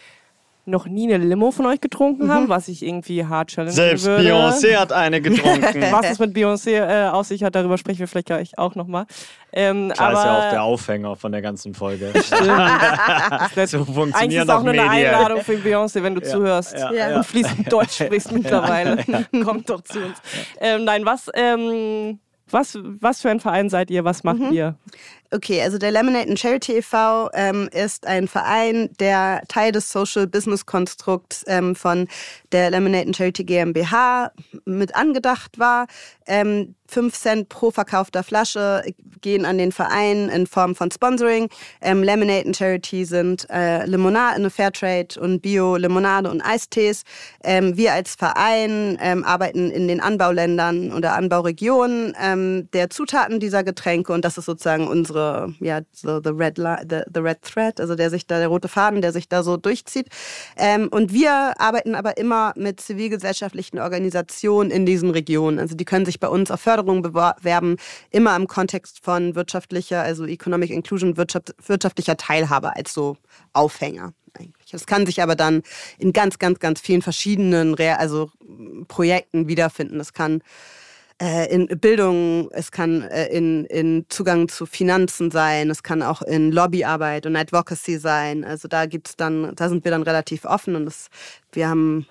noch nie eine Limo von euch getrunken mhm. haben, was ich irgendwie hart challenge Selbst würde. Beyoncé hat eine getrunken. [LAUGHS] was es mit Beyoncé äh, aus sich hat, darüber sprechen wir vielleicht gleich auch nochmal. Ähm, Klar aber, ist ja auch der Aufhänger von der ganzen Folge. [LAUGHS] Stimmt. [LAUGHS] so funktionieren Eigentlich ist auch nur eine Einladung für Beyoncé, wenn du ja, zuhörst ja, ja, und fließend Deutsch sprichst mittlerweile. Kommt doch zu uns. Ähm, nein, was... Ähm, was, was für ein Verein seid ihr? Was macht mhm. ihr? Okay, also der Lemonade and Charity e.V. Ähm, ist ein Verein, der Teil des Social Business Konstrukts ähm, von der Lemonade and Charity GmbH mit angedacht war. Ähm, 5 Cent pro verkaufter Flasche gehen an den Verein in Form von Sponsoring. Ähm, Lemonade and Charity sind äh, Limonade, Fairtrade und Bio-Limonade und Eistees. Ähm, wir als Verein ähm, arbeiten in den Anbauländern oder Anbauregionen ähm, der Zutaten dieser Getränke und das ist sozusagen unsere, ja, so the red, the, the red thread, also der sich da, der rote Faden, der sich da so durchzieht. Ähm, und wir arbeiten aber immer mit zivilgesellschaftlichen Organisationen in diesen Regionen. Also die können sich bei uns auf Förderung bewerben, immer im Kontext von wirtschaftlicher, also Economic Inclusion, Wirtschaft, wirtschaftlicher Teilhabe als so Aufhänger. Das kann sich aber dann in ganz, ganz, ganz vielen verschiedenen also Projekten wiederfinden. Das kann äh, in Bildung, es kann äh, in, in Zugang zu Finanzen sein, es kann auch in Lobbyarbeit und Advocacy sein. Also da gibt's dann, da sind wir dann relativ offen und das, wir haben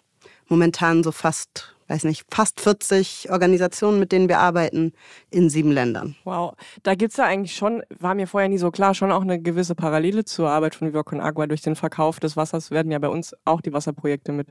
momentan so fast weiß nicht, fast 40 Organisationen, mit denen wir arbeiten, in sieben Ländern. Wow, da gibt es ja eigentlich schon, war mir vorher nie so klar, schon auch eine gewisse Parallele zur Arbeit von Viva Agua. Durch den Verkauf des Wassers werden ja bei uns auch die Wasserprojekte mit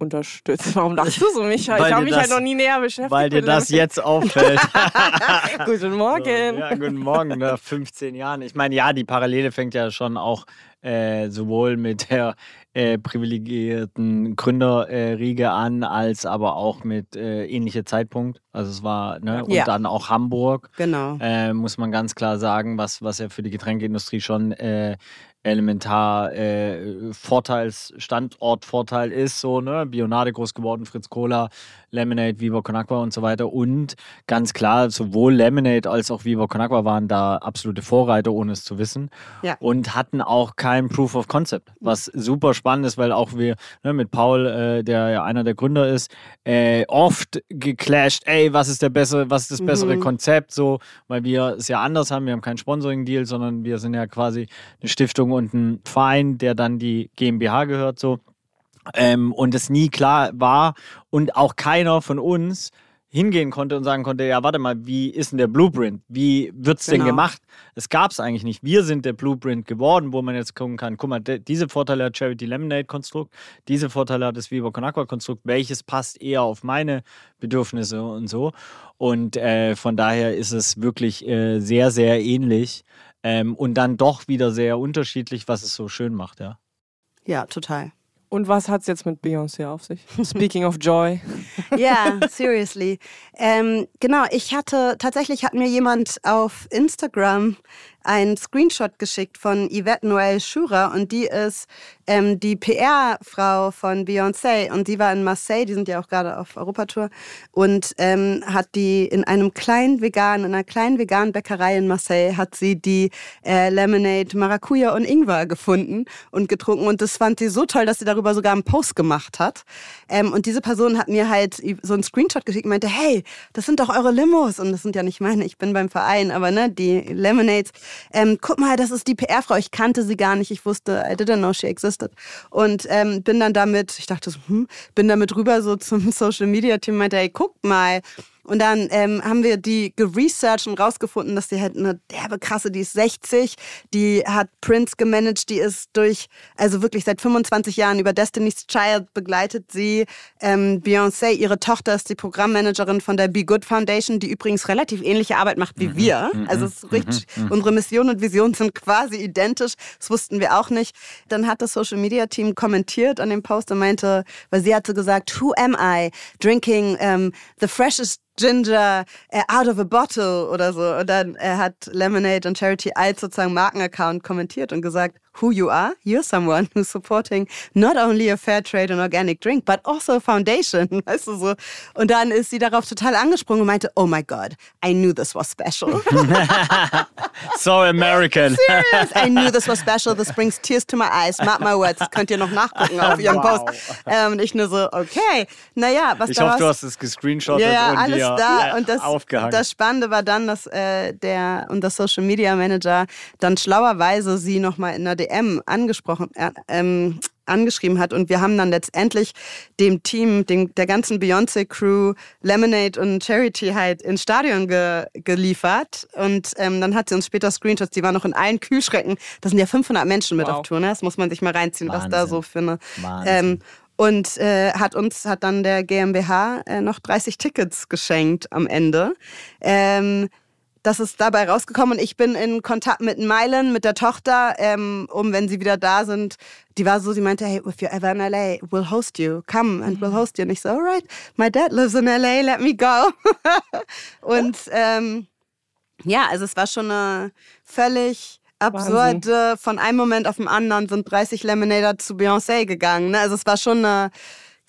unterstützt. Warum lachst du so, Micha? ich habe mich das, halt noch nie näher beschäftigt. Weil dir das jetzt auffällt. [LAUGHS] [LAUGHS] guten Morgen. So, ja, guten Morgen, nach 15 Jahren. Ich meine, ja, die Parallele fängt ja schon auch äh, sowohl mit der äh, privilegierten Gründerriege äh, an, als aber auch mit äh, ähnlicher Zeitpunkt. Also es war, ne, und ja. dann auch Hamburg. Genau. Äh, muss man ganz klar sagen, was, was ja für die Getränkeindustrie schon äh, elementar äh, Vorteils, Standortvorteil ist, so, ne? Bionade groß geworden, Fritz Cola, Lemonade, Viva Con Agua und so weiter. Und ganz klar, sowohl Lemonade als auch Viva Con Agua waren da absolute Vorreiter, ohne es zu wissen. Ja. Und hatten auch kein Proof of Concept, was super spannend ist, weil auch wir ne, mit Paul, äh, der ja einer der Gründer ist, äh, oft geclasht, ey, was ist der bessere, was ist das bessere mhm. Konzept, so, weil wir es ja anders haben. Wir haben keinen Sponsoring-Deal, sondern wir sind ja quasi eine Stiftung und ein Verein, der dann die GmbH gehört, so. Ähm, und es nie klar war und auch keiner von uns hingehen konnte und sagen konnte, ja, warte mal, wie ist denn der Blueprint? Wie wird es genau. denn gemacht? Es gab es eigentlich nicht. Wir sind der Blueprint geworden, wo man jetzt gucken kann, guck mal, diese Vorteile hat Charity Lemonade Konstrukt, diese Vorteile hat das Viva Con Aqua Konstrukt, welches passt eher auf meine Bedürfnisse und so. Und äh, von daher ist es wirklich äh, sehr, sehr ähnlich ähm, und dann doch wieder sehr unterschiedlich, was es so schön macht, ja. Ja, total. Und was hat es jetzt mit Beyoncé auf sich? Speaking of Joy. [LAUGHS] Ja, yeah, seriously. Ähm, genau, ich hatte, tatsächlich hat mir jemand auf Instagram einen Screenshot geschickt von Yvette Noël Schurer und die ist ähm, die PR-Frau von Beyoncé und die war in Marseille, die sind ja auch gerade auf Europatour und ähm, hat die in einem kleinen veganen, in einer kleinen veganen Bäckerei in Marseille hat sie die äh, Lemonade Maracuja und Ingwer gefunden und getrunken und das fand sie so toll, dass sie darüber sogar einen Post gemacht hat. Ähm, und diese Person hat mir halt so einen Screenshot geschickt und meinte, hey, das sind doch eure Limos und das sind ja nicht meine, ich bin beim Verein, aber ne, die Lemonades ähm, guck mal, das ist die PR-Frau. Ich kannte sie gar nicht. Ich wusste, I didn't know she existed. Und ähm, bin dann damit, ich dachte so, hm, bin damit rüber so zum Social Media Team und meinte, hey, guck mal, und dann ähm, haben wir die geresearched und rausgefunden, dass die halt eine derbe krasse, die ist 60, die hat Prince gemanagt, die ist durch, also wirklich seit 25 Jahren über Destiny's Child begleitet sie. Ähm, Beyoncé, ihre Tochter ist die Programmmanagerin von der Be Good Foundation, die übrigens relativ ähnliche Arbeit macht wie mhm. wir. Mhm. Also es ist richtig, mhm. unsere Mission und Vision sind quasi identisch. Das wussten wir auch nicht. Dann hat das Social Media Team kommentiert an dem Post und meinte, weil sie hatte gesagt, Who am I? Drinking um, the freshest Ginger äh, out of a bottle oder so. Und dann äh, hat Lemonade und Charity als sozusagen Markenaccount kommentiert und gesagt, who you are. You're someone who's supporting not only a fair trade and organic drink, but also a foundation. [LAUGHS] Weißt du so? Und dann ist sie darauf total angesprungen und meinte, oh my God, I knew this was special. [LAUGHS] [LAUGHS] so American. Serious? I knew this was special. This brings tears to my eyes. Mark my words. Das könnt ihr noch nachgucken auf ihrem wow. Post. Ähm, und ich nur so, okay. Naja, was Ich hoffe, du hast es gescreenshottet ja, ja, und alles dir da. Und das, aufgehangen. das Spannende war dann, dass äh, der das Social Media Manager dann schlauerweise sie nochmal in einer DM angesprochen, äh, ähm, angeschrieben hat. Und wir haben dann letztendlich dem Team, dem, der ganzen Beyoncé-Crew, Lemonade und Charity halt ins Stadion ge, geliefert. Und ähm, dann hat sie uns später Screenshots, die waren noch in allen Kühlschränken. Da sind ja 500 Menschen mit wow. auf Tour, ne? Das muss man sich mal reinziehen, Wahnsinn. was da so für eine... Ähm, und äh, hat uns, hat dann der GmbH äh, noch 30 Tickets geschenkt am Ende. Ähm, das ist dabei rausgekommen und ich bin in Kontakt mit Mylan, mit der Tochter, ähm, um, wenn sie wieder da sind, die war so, sie meinte, hey, if you're ever in LA, we'll host you, come and we'll host you. Und ich so, alright, my dad lives in LA, let me go. [LAUGHS] und ähm, ja, also es war schon eine völlig absurde, Wahnsinn. von einem Moment auf den anderen sind 30 Lemonader zu Beyoncé gegangen. Ne? Also es war schon eine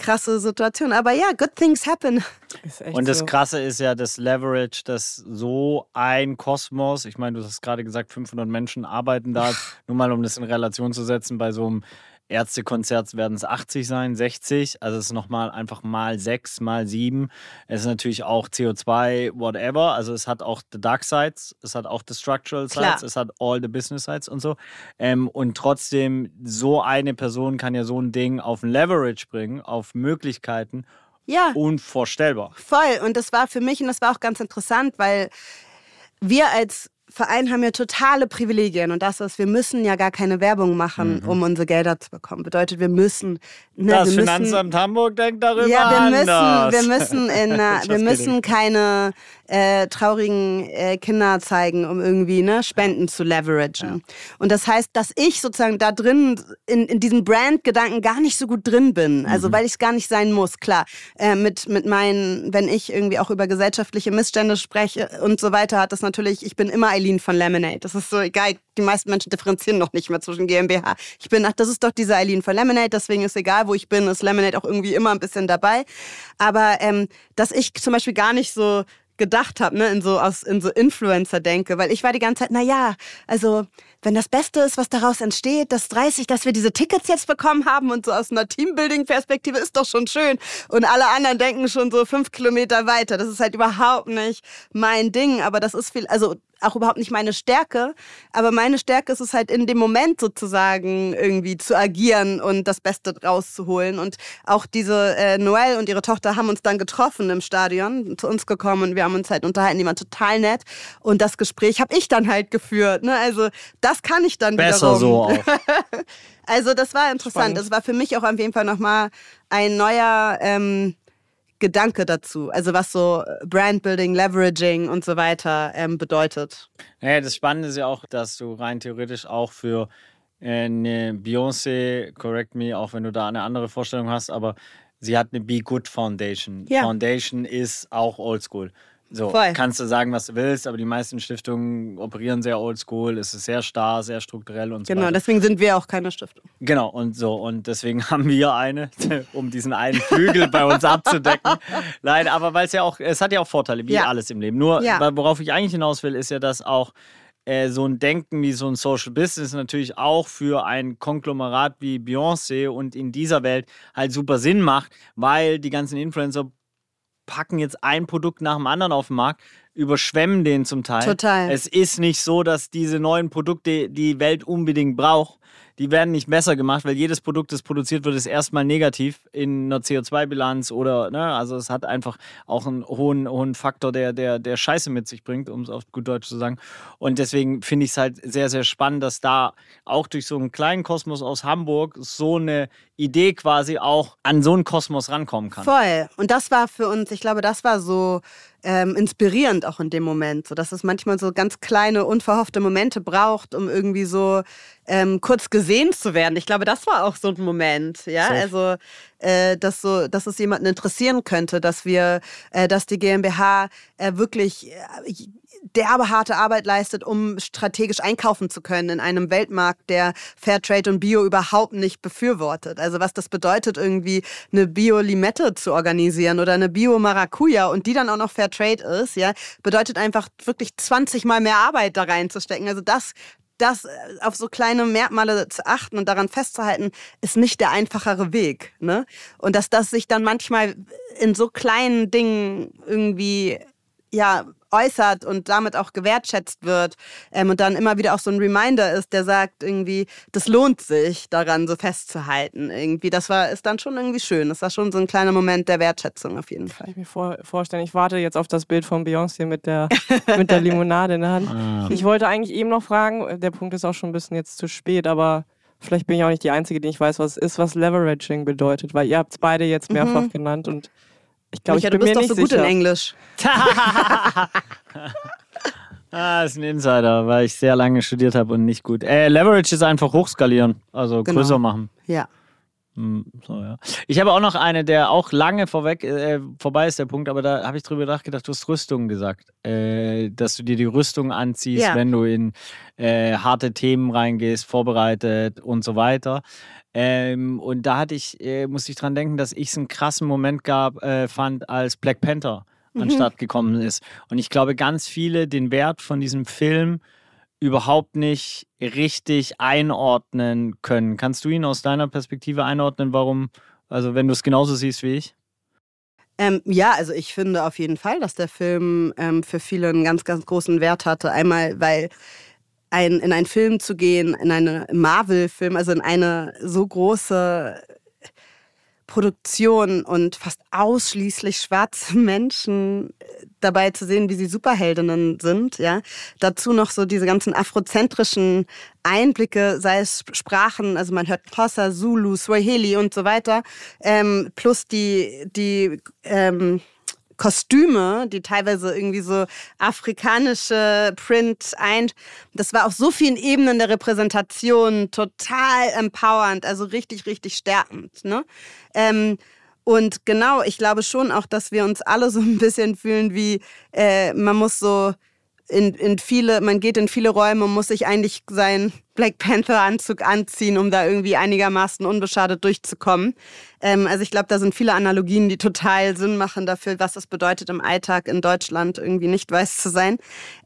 krasse Situation. Aber ja, good things happen. Und das so. Krasse ist ja das Leverage, dass so ein Kosmos, ich meine, du hast gerade gesagt, 500 Menschen arbeiten da, nur mal um das in Relation zu setzen, bei so einem Ärztekonzerts werden es 80 sein, 60. Also es ist nochmal einfach mal 6, mal 7. Es ist natürlich auch CO2, whatever. Also es hat auch the dark sides, es hat auch the structural sides, Klar. es hat all the business sides und so. Ähm, und trotzdem, so eine Person kann ja so ein Ding auf ein Leverage bringen, auf Möglichkeiten. Ja. Unvorstellbar. Voll. Und das war für mich, und das war auch ganz interessant, weil wir als Verein haben ja totale Privilegien und das ist, wir müssen ja gar keine Werbung machen, mhm. um unsere Gelder zu bekommen. Bedeutet, wir müssen. Ne, das wir Finanzamt müssen, Hamburg denkt darüber ja, wir anders. Müssen, [LAUGHS] wir müssen, in, wir müssen keine äh, traurigen äh, Kinder zeigen, um irgendwie ne, Spenden zu leveragen. Ja. Und das heißt, dass ich sozusagen da drin in, in diesem Brand-Gedanken gar nicht so gut drin bin. Also mhm. weil ich es gar nicht sein muss, klar. Äh, mit, mit meinen, wenn ich irgendwie auch über gesellschaftliche Missstände spreche und so weiter, hat das natürlich, ich bin immer Eileen von Lemonade. Das ist so egal. Die meisten Menschen differenzieren noch nicht mehr zwischen GmbH. Ich bin, ach, das ist doch diese Eileen von Lemonade, deswegen ist egal, wo ich bin, ist Lemonade auch irgendwie immer ein bisschen dabei. Aber ähm, dass ich zum Beispiel gar nicht so gedacht habe, ne, in so aus in so Influencer denke, weil ich war die ganze Zeit, na ja, also wenn das Beste ist, was daraus entsteht, dass 30, dass wir diese Tickets jetzt bekommen haben und so aus einer Teambuilding-Perspektive ist doch schon schön. Und alle anderen denken schon so fünf Kilometer weiter. Das ist halt überhaupt nicht mein Ding, aber das ist viel, also auch überhaupt nicht meine Stärke. Aber meine Stärke ist es halt in dem Moment sozusagen irgendwie zu agieren und das Beste rauszuholen. Und auch diese äh, Noelle und ihre Tochter haben uns dann getroffen im Stadion, zu uns gekommen und wir haben uns halt unterhalten. Die waren total nett. Und das Gespräch habe ich dann halt geführt. Ne? Also das kann ich dann Besser wiederum. so [LAUGHS] auch. also das war interessant. Spannend. Das war für mich auch auf jeden Fall nochmal ein neuer ähm, Gedanke dazu. Also was so Brandbuilding, Leveraging und so weiter ähm, bedeutet. Naja, das Spannende ist ja auch, dass du rein theoretisch auch für äh, eine Beyoncé, correct me, auch wenn du da eine andere Vorstellung hast, aber sie hat eine Be Good Foundation. Ja. Foundation ist auch oldschool. So, Voll. kannst du sagen, was du willst, aber die meisten Stiftungen operieren sehr oldschool, es ist sehr starr, sehr strukturell und so Genau, weiter. deswegen sind wir auch keine Stiftung. Genau, und so. Und deswegen [LAUGHS] haben wir eine, [LAUGHS] um diesen einen Flügel bei uns abzudecken. [LAUGHS] Nein, aber weil es ja auch, es hat ja auch Vorteile, wie Ja. alles im Leben. Nur, Ja. worauf ich eigentlich hinaus will, ist ja, dass auch äh, so ein Denken wie so ein Social Business natürlich auch für ein Konglomerat wie Beyoncé und in dieser Welt halt super Sinn macht, weil die ganzen Influencer packen jetzt ein Produkt nach dem anderen auf den Markt, überschwemmen den zum Teil. Total. Es ist nicht so, dass diese neuen Produkte die Welt unbedingt braucht. Die werden nicht besser gemacht, weil jedes Produkt, das produziert wird, ist erstmal negativ in einer CO2-Bilanz oder, ne, also es hat einfach auch einen hohen, hohen Faktor, der, der, der Scheiße mit sich bringt, um es auf gut Deutsch zu sagen. Und deswegen finde ich es halt sehr, sehr spannend, dass da auch durch so einen kleinen Kosmos aus Hamburg so eine Idee quasi auch an so einen Kosmos rankommen kann. Voll. Und das war für uns, ich glaube, das war so ähm, inspirierend auch in dem Moment, so dass es manchmal so ganz kleine, unverhoffte Momente braucht, um irgendwie so ähm, kurz gesehen zu werden. Ich glaube, das war auch so ein Moment, ja, Safe. also äh, dass so, dass es jemanden interessieren könnte, dass wir, äh, dass die GmbH äh, wirklich äh, derbe harte Arbeit leistet, um strategisch einkaufen zu können in einem Weltmarkt, der Fairtrade und Bio überhaupt nicht befürwortet. Also was das bedeutet, irgendwie eine Bio-Limette zu organisieren oder eine Bio-Maracuja und die dann auch noch Fairtrade ist, ja, bedeutet einfach wirklich 20 Mal mehr Arbeit da reinzustecken. Also das das äh, auf so kleine Merkmale zu achten und daran festzuhalten, ist nicht der einfachere Weg. Ne? Und dass das sich dann manchmal in so kleinen Dingen irgendwie ja, äußert und damit auch gewertschätzt wird ähm, und dann immer wieder auch so ein Reminder ist, der sagt irgendwie, das lohnt sich, daran so festzuhalten. Irgendwie, das war ist dann schon irgendwie schön. Das war schon so ein kleiner Moment der Wertschätzung auf jeden Fall. Kann ich mir vor, vorstellen. Ich warte jetzt auf das Bild von Beyoncé mit der, [LAUGHS] mit der Limonade in der Hand. Ah. Ich wollte eigentlich eben noch fragen, der Punkt ist auch schon ein bisschen jetzt zu spät, aber vielleicht bin ich auch nicht die Einzige, die nicht weiß, was es ist, was Leveraging bedeutet, weil ihr habt es beide jetzt mehrfach genannt und ich glaube, ich bin du bist mir doch nicht so gut sicher. in Englisch. [LAUGHS] Ah, ist ein Insider, weil ich sehr lange studiert habe und nicht gut. Äh, Leverage ist einfach hochskalieren, also Genau. größer machen. Ja. Hm, So, ja. Ich habe auch noch eine, der auch lange vorweg, äh, vorbei ist der Punkt, aber da habe ich drüber nachgedacht, du hast Rüstung gesagt. Äh, dass du dir die Rüstung anziehst, Ja. wenn du in äh, harte Themen reingehst, vorbereitet und so weiter. Ähm, und da hatte ich, äh, musste ich dran denken, dass ich es einen krassen Moment gab, äh, fand, als Black Panther anstatt gekommen ist. Und ich glaube, ganz viele den Wert von diesem Film überhaupt nicht richtig einordnen können. Kannst du ihn aus deiner Perspektive einordnen, warum, also wenn du es genauso siehst wie ich? Ähm, ja, also ich finde auf jeden Fall, dass der Film ähm, für viele einen ganz, ganz großen Wert hatte. Einmal, weil ein, in einen Film zu gehen, in einen Marvel-Film, also in eine so große Produktion und fast ausschließlich schwarze Menschen äh, dabei zu sehen, wie sie Superheldinnen sind, ja. Dazu noch so diese ganzen afrozentrischen Einblicke, sei es Sprachen, also man hört Xhosa, Zulu, Swahili und so weiter, ähm, plus die, die ähm, Kostüme, die teilweise irgendwie so afrikanische Print ein. Das war auf so vielen Ebenen der Repräsentation total empowernd, also richtig, richtig stärkend. Ne? Ähm, und genau, ich glaube schon auch, dass wir uns alle so ein bisschen fühlen wie, äh, man muss so in, in viele, man geht in viele Räume und muss sich eigentlich seinen Black Panther-Anzug anziehen, um da irgendwie einigermaßen unbeschadet durchzukommen. Ähm, also ich glaube, da sind viele Analogien, die total Sinn machen dafür, was es bedeutet, im Alltag in Deutschland irgendwie nicht weiß zu sein.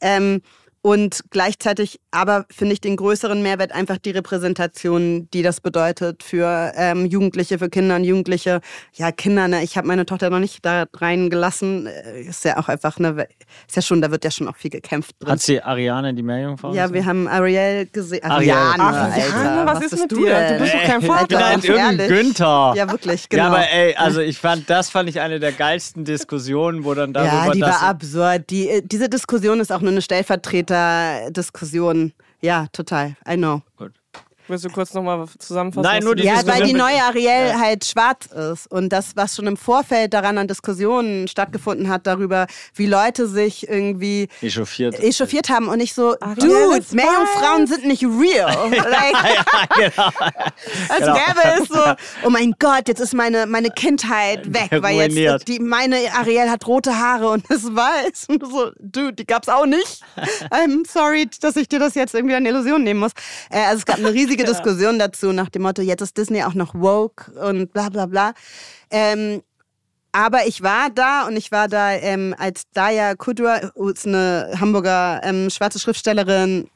Ähm, Und gleichzeitig aber finde ich den größeren Mehrwert einfach die Repräsentation, die das bedeutet für ähm, Jugendliche, für Kinder und Jugendliche. Ja, Kinder, ne? ich habe meine Tochter noch nicht da reingelassen. Äh, ist ja auch einfach eine, ist ja schon, da wird ja schon auch viel gekämpft drin. Hat sie Ariane, die Meerjungfrau? Ja, wir haben Ariel gesehen. Ariane, Ariane, Ariane, was ist mit du dir? denn? Du bist doch kein Ich Vater. bin halt irgendein. Günther. Ja, wirklich, genau. Ja, aber ey, also ich fand, das fand ich eine der geilsten Diskussionen, wo dann darüber, Ja, die war absurd. Die, äh, diese Diskussion ist auch nur eine Stellvertreter-Diskussion. Ja, total. I know. Willst du kurz nochmal zusammenfassen? Nein, nur die Ja, weil die neue Ariel Ja. halt schwarz ist. Und das, was schon im Vorfeld daran an Diskussionen stattgefunden hat, darüber, wie Leute sich irgendwie echauffiert. echauffiert haben und ich so, Ariel Dude, ist Meerjungfrauen sind nicht real. [LAUGHS] Like, genau. als Genau. gäbe es so, oh mein Gott, jetzt ist meine, meine Kindheit [LAUGHS] weg, weil jetzt die, meine Ariel hat rote Haare und ist weiß. Und so, Dude, die gab's auch nicht. [LAUGHS] I'm sorry, dass ich dir das jetzt irgendwie eine Illusion nehmen muss. Äh, also es gab eine riesige Diskussion dazu nach dem Motto, jetzt ist Disney auch noch woke und bla bla bla. Ähm, aber ich war da und ich war da ähm, als Daya Kudua, ist eine Hamburger ähm, schwarze Schriftstellerin,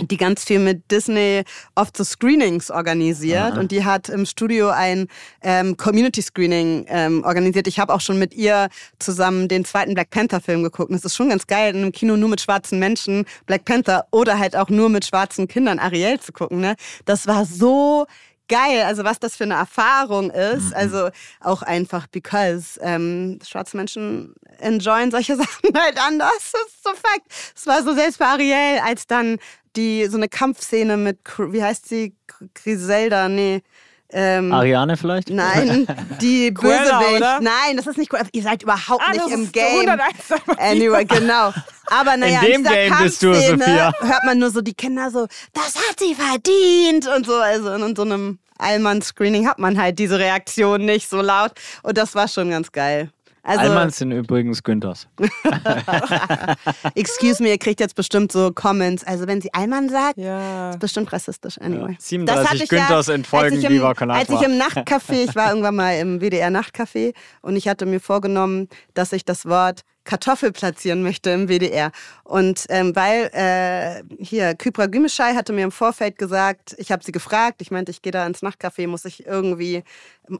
die ganz viel mit Disney oft so Screenings organisiert und die hat im Studio ein ähm, Community Screening ähm, organisiert. Ich habe auch schon mit ihr zusammen den zweiten Black Panther Film geguckt. Und es ist schon ganz geil, in einem Kino nur mit schwarzen Menschen Black Panther oder halt auch nur mit schwarzen Kindern Ariel zu gucken. Ne? Das war so geil, also was das für eine Erfahrung ist. Also auch einfach because ähm, schwarze Menschen enjoyen solche [LAUGHS] Sachen halt anders. Das ist so Fakt. Es war so selbst bei Ariel, als dann die so eine Kampfszene mit, wie heißt sie, Griselda, nee. Ähm, Ariane vielleicht? Nein, [LAUGHS] die Bösewicht. Nein, das ist nicht cool. Ihr seid überhaupt Ah, nicht im Game. 101 Dalmatiner. Anyway, genau. Aber naja, dem dieser Game bist du, Sophia. hört man nur so die Kinder so, das hat sie verdient und so. Also in so einem Allmann-Screening hat man halt diese Reaktion nicht so laut. Und das war schon ganz geil. Also, Allmanns sind übrigens Günthers. [LAUGHS] excuse me, ihr kriegt jetzt bestimmt so Comments. Also wenn sie Allmann sagt, Ja. ist bestimmt rassistisch. Anyway. Ja. 37 Das hatte ich Günthers ja, als ich im, Viva Con Als ich im Nachtcafé, ich war irgendwann mal im WDR Nachtcafé und ich hatte mir vorgenommen, dass ich das Wort Kartoffel platzieren möchte im WDR. Und ähm, weil äh, hier Kypra Gümeschei hatte mir im Vorfeld gesagt, ich habe sie gefragt, ich meinte, ich gehe da ins Nachtcafé, muss ich irgendwie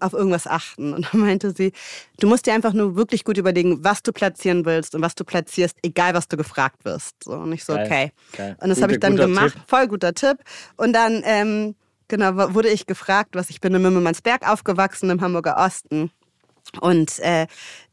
auf irgendwas achten. Und dann meinte sie, du musst dir einfach nur wirklich gut überlegen, was du platzieren willst und was du platzierst, egal was du gefragt wirst. So, und ich so, Geil, okay. geil. Und das habe ich dann gemacht. Tipp. Voll guter Tipp. Und dann ähm, genau, wurde ich gefragt, was ich bin in Mimmelmannsberg aufgewachsen, im Hamburger Osten. Und äh,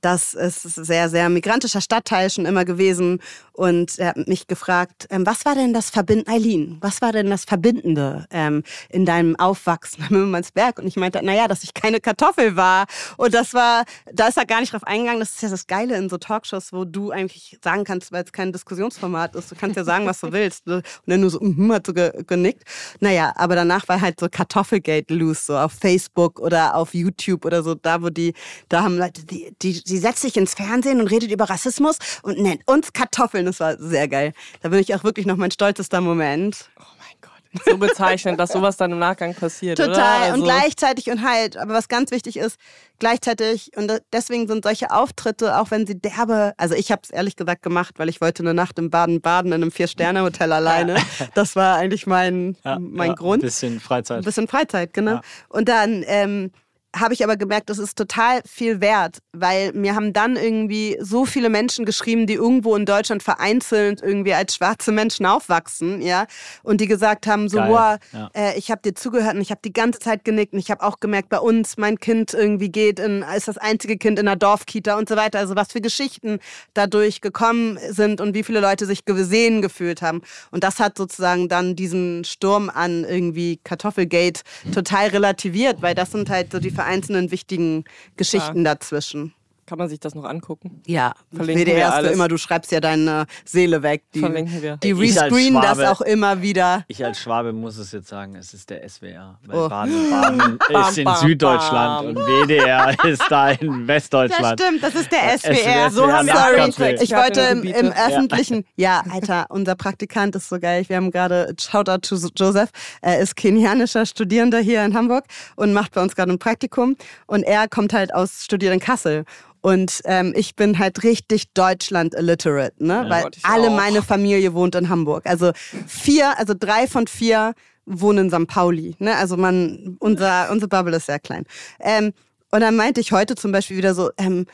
das ist ein sehr, sehr migrantischer Stadtteil schon immer gewesen. Und er hat mich gefragt, ähm, was war denn das Verbindende, Eileen, was war denn das Verbindende ähm, in deinem Aufwachsen in Mimmelmannsberg? Und ich meinte, naja, dass ich keine Kartoffel war. Und das war, da ist er gar nicht drauf eingegangen. Das ist ja das Geile in so Talkshows, wo du eigentlich sagen kannst, weil es kein Diskussionsformat ist. Du kannst ja sagen, was du willst. Und dann nur so, mhm, hat so ge genickt. Naja, aber danach war halt so Kartoffelgate loose, so auf Facebook oder auf YouTube oder so, da wo die, da haben Leute, die, die, die setzt sich ins Fernsehen und redet über Rassismus und nennt uns Kartoffeln. Das war sehr geil. Da bin ich auch wirklich noch mein stolzester Moment. Oh mein Gott. So bezeichnend, dass sowas dann im Nachgang passiert, oder? Total. Also, Und gleichzeitig und halt, aber was ganz wichtig ist, gleichzeitig, und deswegen sind solche Auftritte, auch wenn sie derbe, also ich habe es ehrlich gesagt gemacht, weil ich wollte eine Nacht im Baden-Baden in einem Vier-Sterne-Hotel alleine. Das war eigentlich mein, Ja, mein ja, Grund. Ein bisschen Freizeit. Ein bisschen Freizeit, genau. Ja. Und dann ähm, habe ich aber gemerkt, das ist total viel wert, weil mir haben dann irgendwie so viele Menschen geschrieben, die irgendwo in Deutschland vereinzelt irgendwie als schwarze Menschen aufwachsen, ja, und die gesagt haben so, wow, ja. äh, ich habe dir zugehört und ich habe die ganze Zeit genickt und ich habe auch gemerkt, bei uns mein Kind irgendwie geht in, ist das einzige Kind in einer Dorfkita und so weiter. Also was für Geschichten dadurch gekommen sind und wie viele Leute sich gesehen gefühlt haben. Und das hat sozusagen dann diesen Sturm an irgendwie Kartoffelgate total relativiert, weil das sind halt so die vereinzelten wichtigen Geschichten dazwischen. Kann man sich das noch angucken? Ja, Verlinken WDR wir ist für immer, du schreibst ja deine Seele weg. Die, Verlinken wir. Die rescreenen das auch immer wieder. Ich als Schwabe muss es jetzt sagen, es ist der SWR. Weil Oh. Baden-Baden [LAUGHS] ist in bam, Süddeutschland bam. und WDR [LAUGHS] ist da in Das Westdeutschland. stimmt, das ist der SWR. SWR haben wir Sorry, ich wollte im, im öffentlichen. Ja. Alter, unser Praktikant ist so geil. Wir haben gerade Shoutout to Joseph. Er ist kenianischer Studierender hier in Hamburg und macht bei uns gerade ein Praktikum. Und er kommt halt aus studiert in Kassel. Und ähm, ich bin halt richtig Deutschland illiterate, ne? Weil Gott, ich alle auch. meine Familie wohnt in Hamburg. Also vier, also drei von vier wohnen in St. Pauli. Ne? Also man, unser, unsere Bubble ist sehr klein. Ähm, und dann meinte ich heute zum Beispiel wieder so, ähm,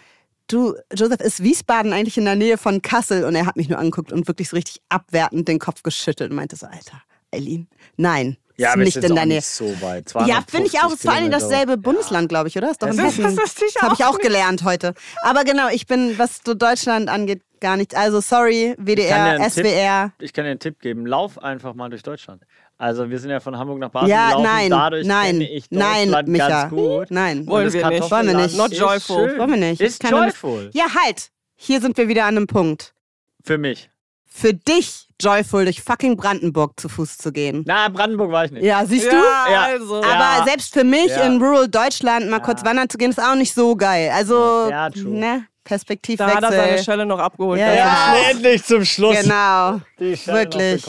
du, Joseph, ist Wiesbaden eigentlich in der Nähe von Kassel? Und er hat mich nur angeguckt und wirklich so richtig abwertend den Kopf geschüttelt und meinte so, Alter, Eileen, nein. Ist nicht in der Nähe. so weit. Ja, finde ich auch. Ist vor allem dasselbe Bundesland, glaube ich, oder? Ist doch in Das Hessen. das ist sicher Habe ich auch gelernt heute. Aber genau, ich bin, was so Deutschland angeht, gar nicht. Also sorry, WDR, einen SWR. Ich kann dir einen Tipp geben. Lauf einfach mal durch Deutschland. Also wir sind ja von Hamburg nach Baden Ja, gelaufen. nein, Dadurch nein, kenne ich nein, Micha. ganz gut. Nein. Wollen das wir nicht. Wollen wir nicht. Not ist joyful. schön. Wollen wir nicht. Ist joyful. Ja, halt. Hier sind wir wieder an einem Punkt. Für mich. Für dich joyful durch fucking Brandenburg zu Fuß zu gehen. Na, Brandenburg war ich nicht. Ja, siehst du? Ja, Ja. also. Aber Ja. selbst für mich Ja. in Rural Deutschland mal kurz wandern zu gehen, ist auch nicht so geil. Also, Ja, true. ne? Da hat er seine Perspektivwechsel. Schelle noch abgeholt. Ja, ja. Schluss. endlich zum Schluss. Genau. Die Stelle Wirklich.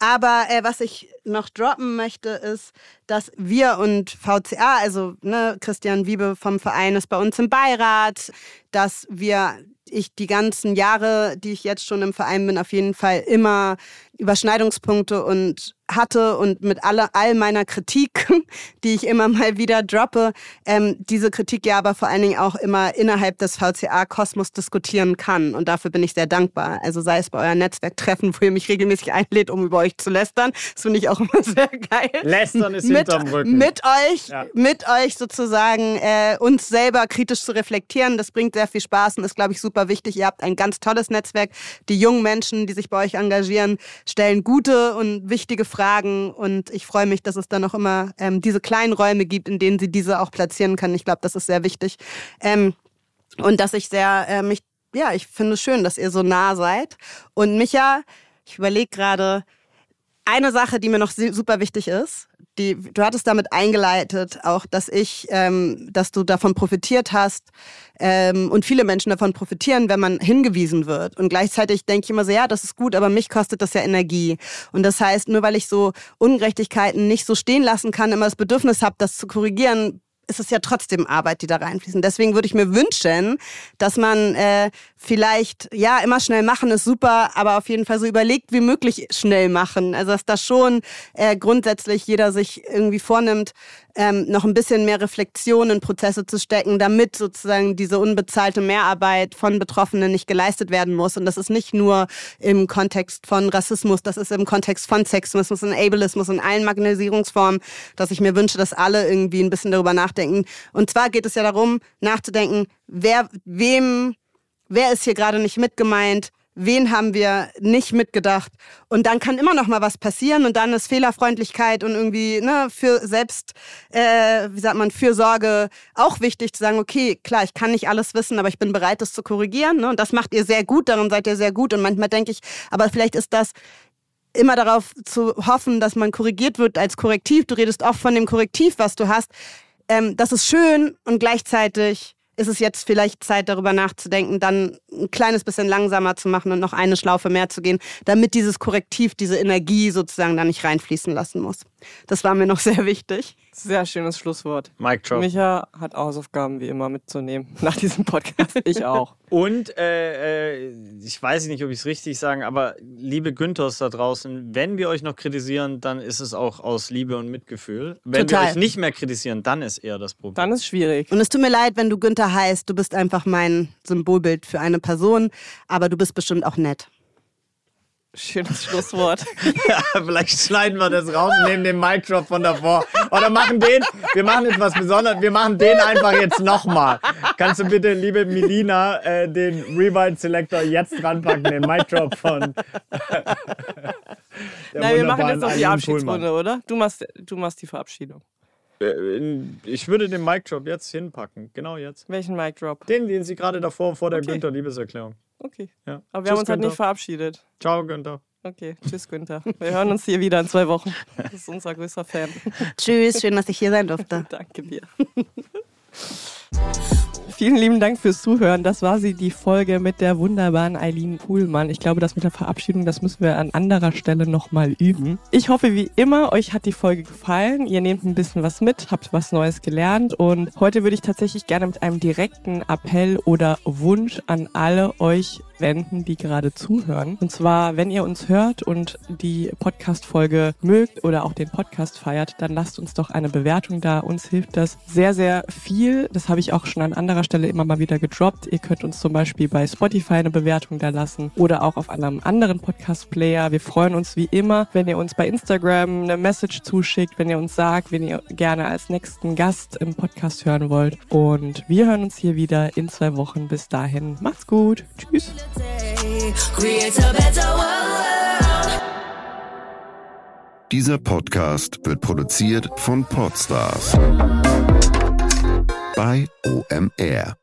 Aber äh, was ich noch droppen möchte, ist, dass wir und VCA, also ne, Christian Wiebe vom Verein ist bei uns im Beirat, dass wir, ich die ganzen Jahre, die ich jetzt schon im Verein bin, auf jeden Fall immer Überschneidungspunkte und hatte und mit alle, all meiner Kritik, [LAUGHS] die ich immer mal wieder droppe, ähm, diese Kritik ja aber vor allen Dingen auch immer innerhalb des VCA-Kosmos diskutieren kann. Und dafür bin ich sehr dankbar. Also sei es bei euren Netzwerktreffen, wo ihr mich regelmäßig einlädt, um über euch zu lästern. Das finde ich auch immer [LAUGHS] sehr geil. Lästern ist mit, hinterm Rücken. mit euch, Ja. mit euch sozusagen äh, uns selber kritisch zu reflektieren. Das bringt sehr viel Spaß und ist, glaube ich, super wichtig. Ihr habt ein ganz tolles Netzwerk. Die jungen Menschen, die sich bei euch engagieren, stellen gute und wichtige Fragen. Und ich freue mich, dass es dann auch immer ähm, diese kleinen Räume gibt, in denen sie diese auch platzieren können. Ich glaube, das ist sehr wichtig. Ähm, und dass ich sehr äh, mich, ja, ich finde es schön, dass ihr so nah seid. Und Micha, ich überlege gerade, eine Sache, die mir noch su- super wichtig ist, die, du hattest damit eingeleitet, auch, dass ich, ähm, dass du davon profitiert hast ähm, und viele Menschen davon profitieren, wenn man hingewiesen wird. Und gleichzeitig denke ich immer so, ja, das ist gut, aber mich kostet das ja Energie. Und das heißt, nur weil ich so Ungerechtigkeiten nicht so stehen lassen kann, immer das Bedürfnis habe, das zu korrigieren, ist es ja trotzdem Arbeit, die da reinfließen. Deswegen würde ich mir wünschen, dass man äh, vielleicht, ja, immer schnell machen ist super, aber auf jeden Fall so überlegt wie möglich schnell machen. Also dass da schon äh, grundsätzlich jeder sich irgendwie vornimmt, ähm, noch ein bisschen mehr Reflexion in Prozesse zu stecken, damit sozusagen diese unbezahlte Mehrarbeit von Betroffenen nicht geleistet werden muss. Und das ist nicht nur im Kontext von Rassismus, das ist im Kontext von Sexismus und Ableismus und allen Marginalisierungsformen, dass ich mir wünsche, dass alle irgendwie ein bisschen darüber nachdenken. Und zwar geht es ja darum, nachzudenken, wer, wem, wer ist hier gerade nicht mitgemeint, wen haben wir nicht mitgedacht. Und dann kann immer noch mal was passieren und dann ist Fehlerfreundlichkeit und irgendwie ne, für selbst, äh, wie sagt man, Fürsorge auch wichtig zu sagen, okay, klar, ich kann nicht alles wissen, aber ich bin bereit, das zu korrigieren. Ne? Und das macht ihr sehr gut, darin seid ihr sehr gut. Und manchmal denke ich, aber vielleicht ist das immer darauf zu hoffen, dass man korrigiert wird als Korrektiv. Du redest oft von dem Korrektiv, was du hast. Ähm, das ist schön und gleichzeitig ist es jetzt vielleicht Zeit, darüber nachzudenken, dann ein kleines bisschen langsamer zu machen und noch eine Schlaufe mehr zu gehen, damit dieses Korrektiv, diese Energie sozusagen da nicht reinfließen lassen muss. Das war mir noch [LAUGHS] sehr wichtig. Sehr schönes Schlusswort. Mic drop. Micha hat Hausaufgaben wie immer mitzunehmen [LAUGHS] nach diesem Podcast. Ich auch. Und äh, äh, ich weiß nicht, ob ich es richtig sage, aber liebe Günthers da draußen, wenn wir euch noch kritisieren, dann ist es auch aus Liebe und Mitgefühl. Wenn Total. wir euch nicht mehr kritisieren, dann ist eher das Problem. Dann ist schwierig. Und es tut mir leid, wenn du Günther heißt, du bist einfach mein Symbolbild für eine Person, aber du bist bestimmt auch nett. Schönes Schlusswort. [LAUGHS] Ja, vielleicht schneiden wir das raus und nehmen den Mic Drop von davor. Oder machen den, wir machen jetzt was Besonderes, wir machen den einfach jetzt nochmal. Kannst du bitte, liebe Melina, äh, den Rewind Selector jetzt ranpacken, den Mic Drop von. der Nein, wir machen jetzt noch die Abschiedsrunde, oder? Du machst, du machst die Verabschiedung. Äh, Ich würde den Mic Drop jetzt hinpacken, genau jetzt. Welchen Mic Drop? Den, den sie gerade davor vor der Okay. Günther-Liebeserklärung. Okay. Ja. Aber wir Tschüss, haben uns halt Günther. nicht verabschiedet. Ciao, Günther. Okay, tschüss Günther. Wir hören uns hier wieder in zwei Wochen. Das ist unser größter Fan. Tschüss, schön, dass ich hier sein durfte. [LAUGHS] Danke dir. Vielen lieben Dank fürs Zuhören. Das war sie, die Folge mit der wunderbaren Eileen Kuhlmann. Ich glaube, das mit der Verabschiedung, das müssen wir an anderer Stelle nochmal üben. Ich hoffe, wie immer, euch hat die Folge gefallen. Ihr nehmt ein bisschen was mit, habt was Neues gelernt und heute würde ich tatsächlich gerne mit einem direkten Appell oder Wunsch an alle euch wenden, die gerade zuhören. Und zwar, wenn ihr uns hört und die Podcast-Folge mögt oder auch den Podcast feiert, dann lasst uns doch eine Bewertung da. Uns hilft das sehr, sehr viel. Das habe ich auch schon an anderer Stelle immer mal wieder gedroppt. Ihr könnt uns zum Beispiel bei Spotify eine Bewertung da lassen oder auch auf einem anderen Podcast-Player. Wir freuen uns wie immer, wenn ihr uns bei Instagram eine Message zuschickt, wenn ihr uns sagt, wenn ihr gerne als nächsten Gast im Podcast hören wollt. Und wir hören uns hier wieder in zwei Wochen. Bis dahin, macht's gut. Tschüss. Dieser Podcast wird produziert von Podstars bei OMR.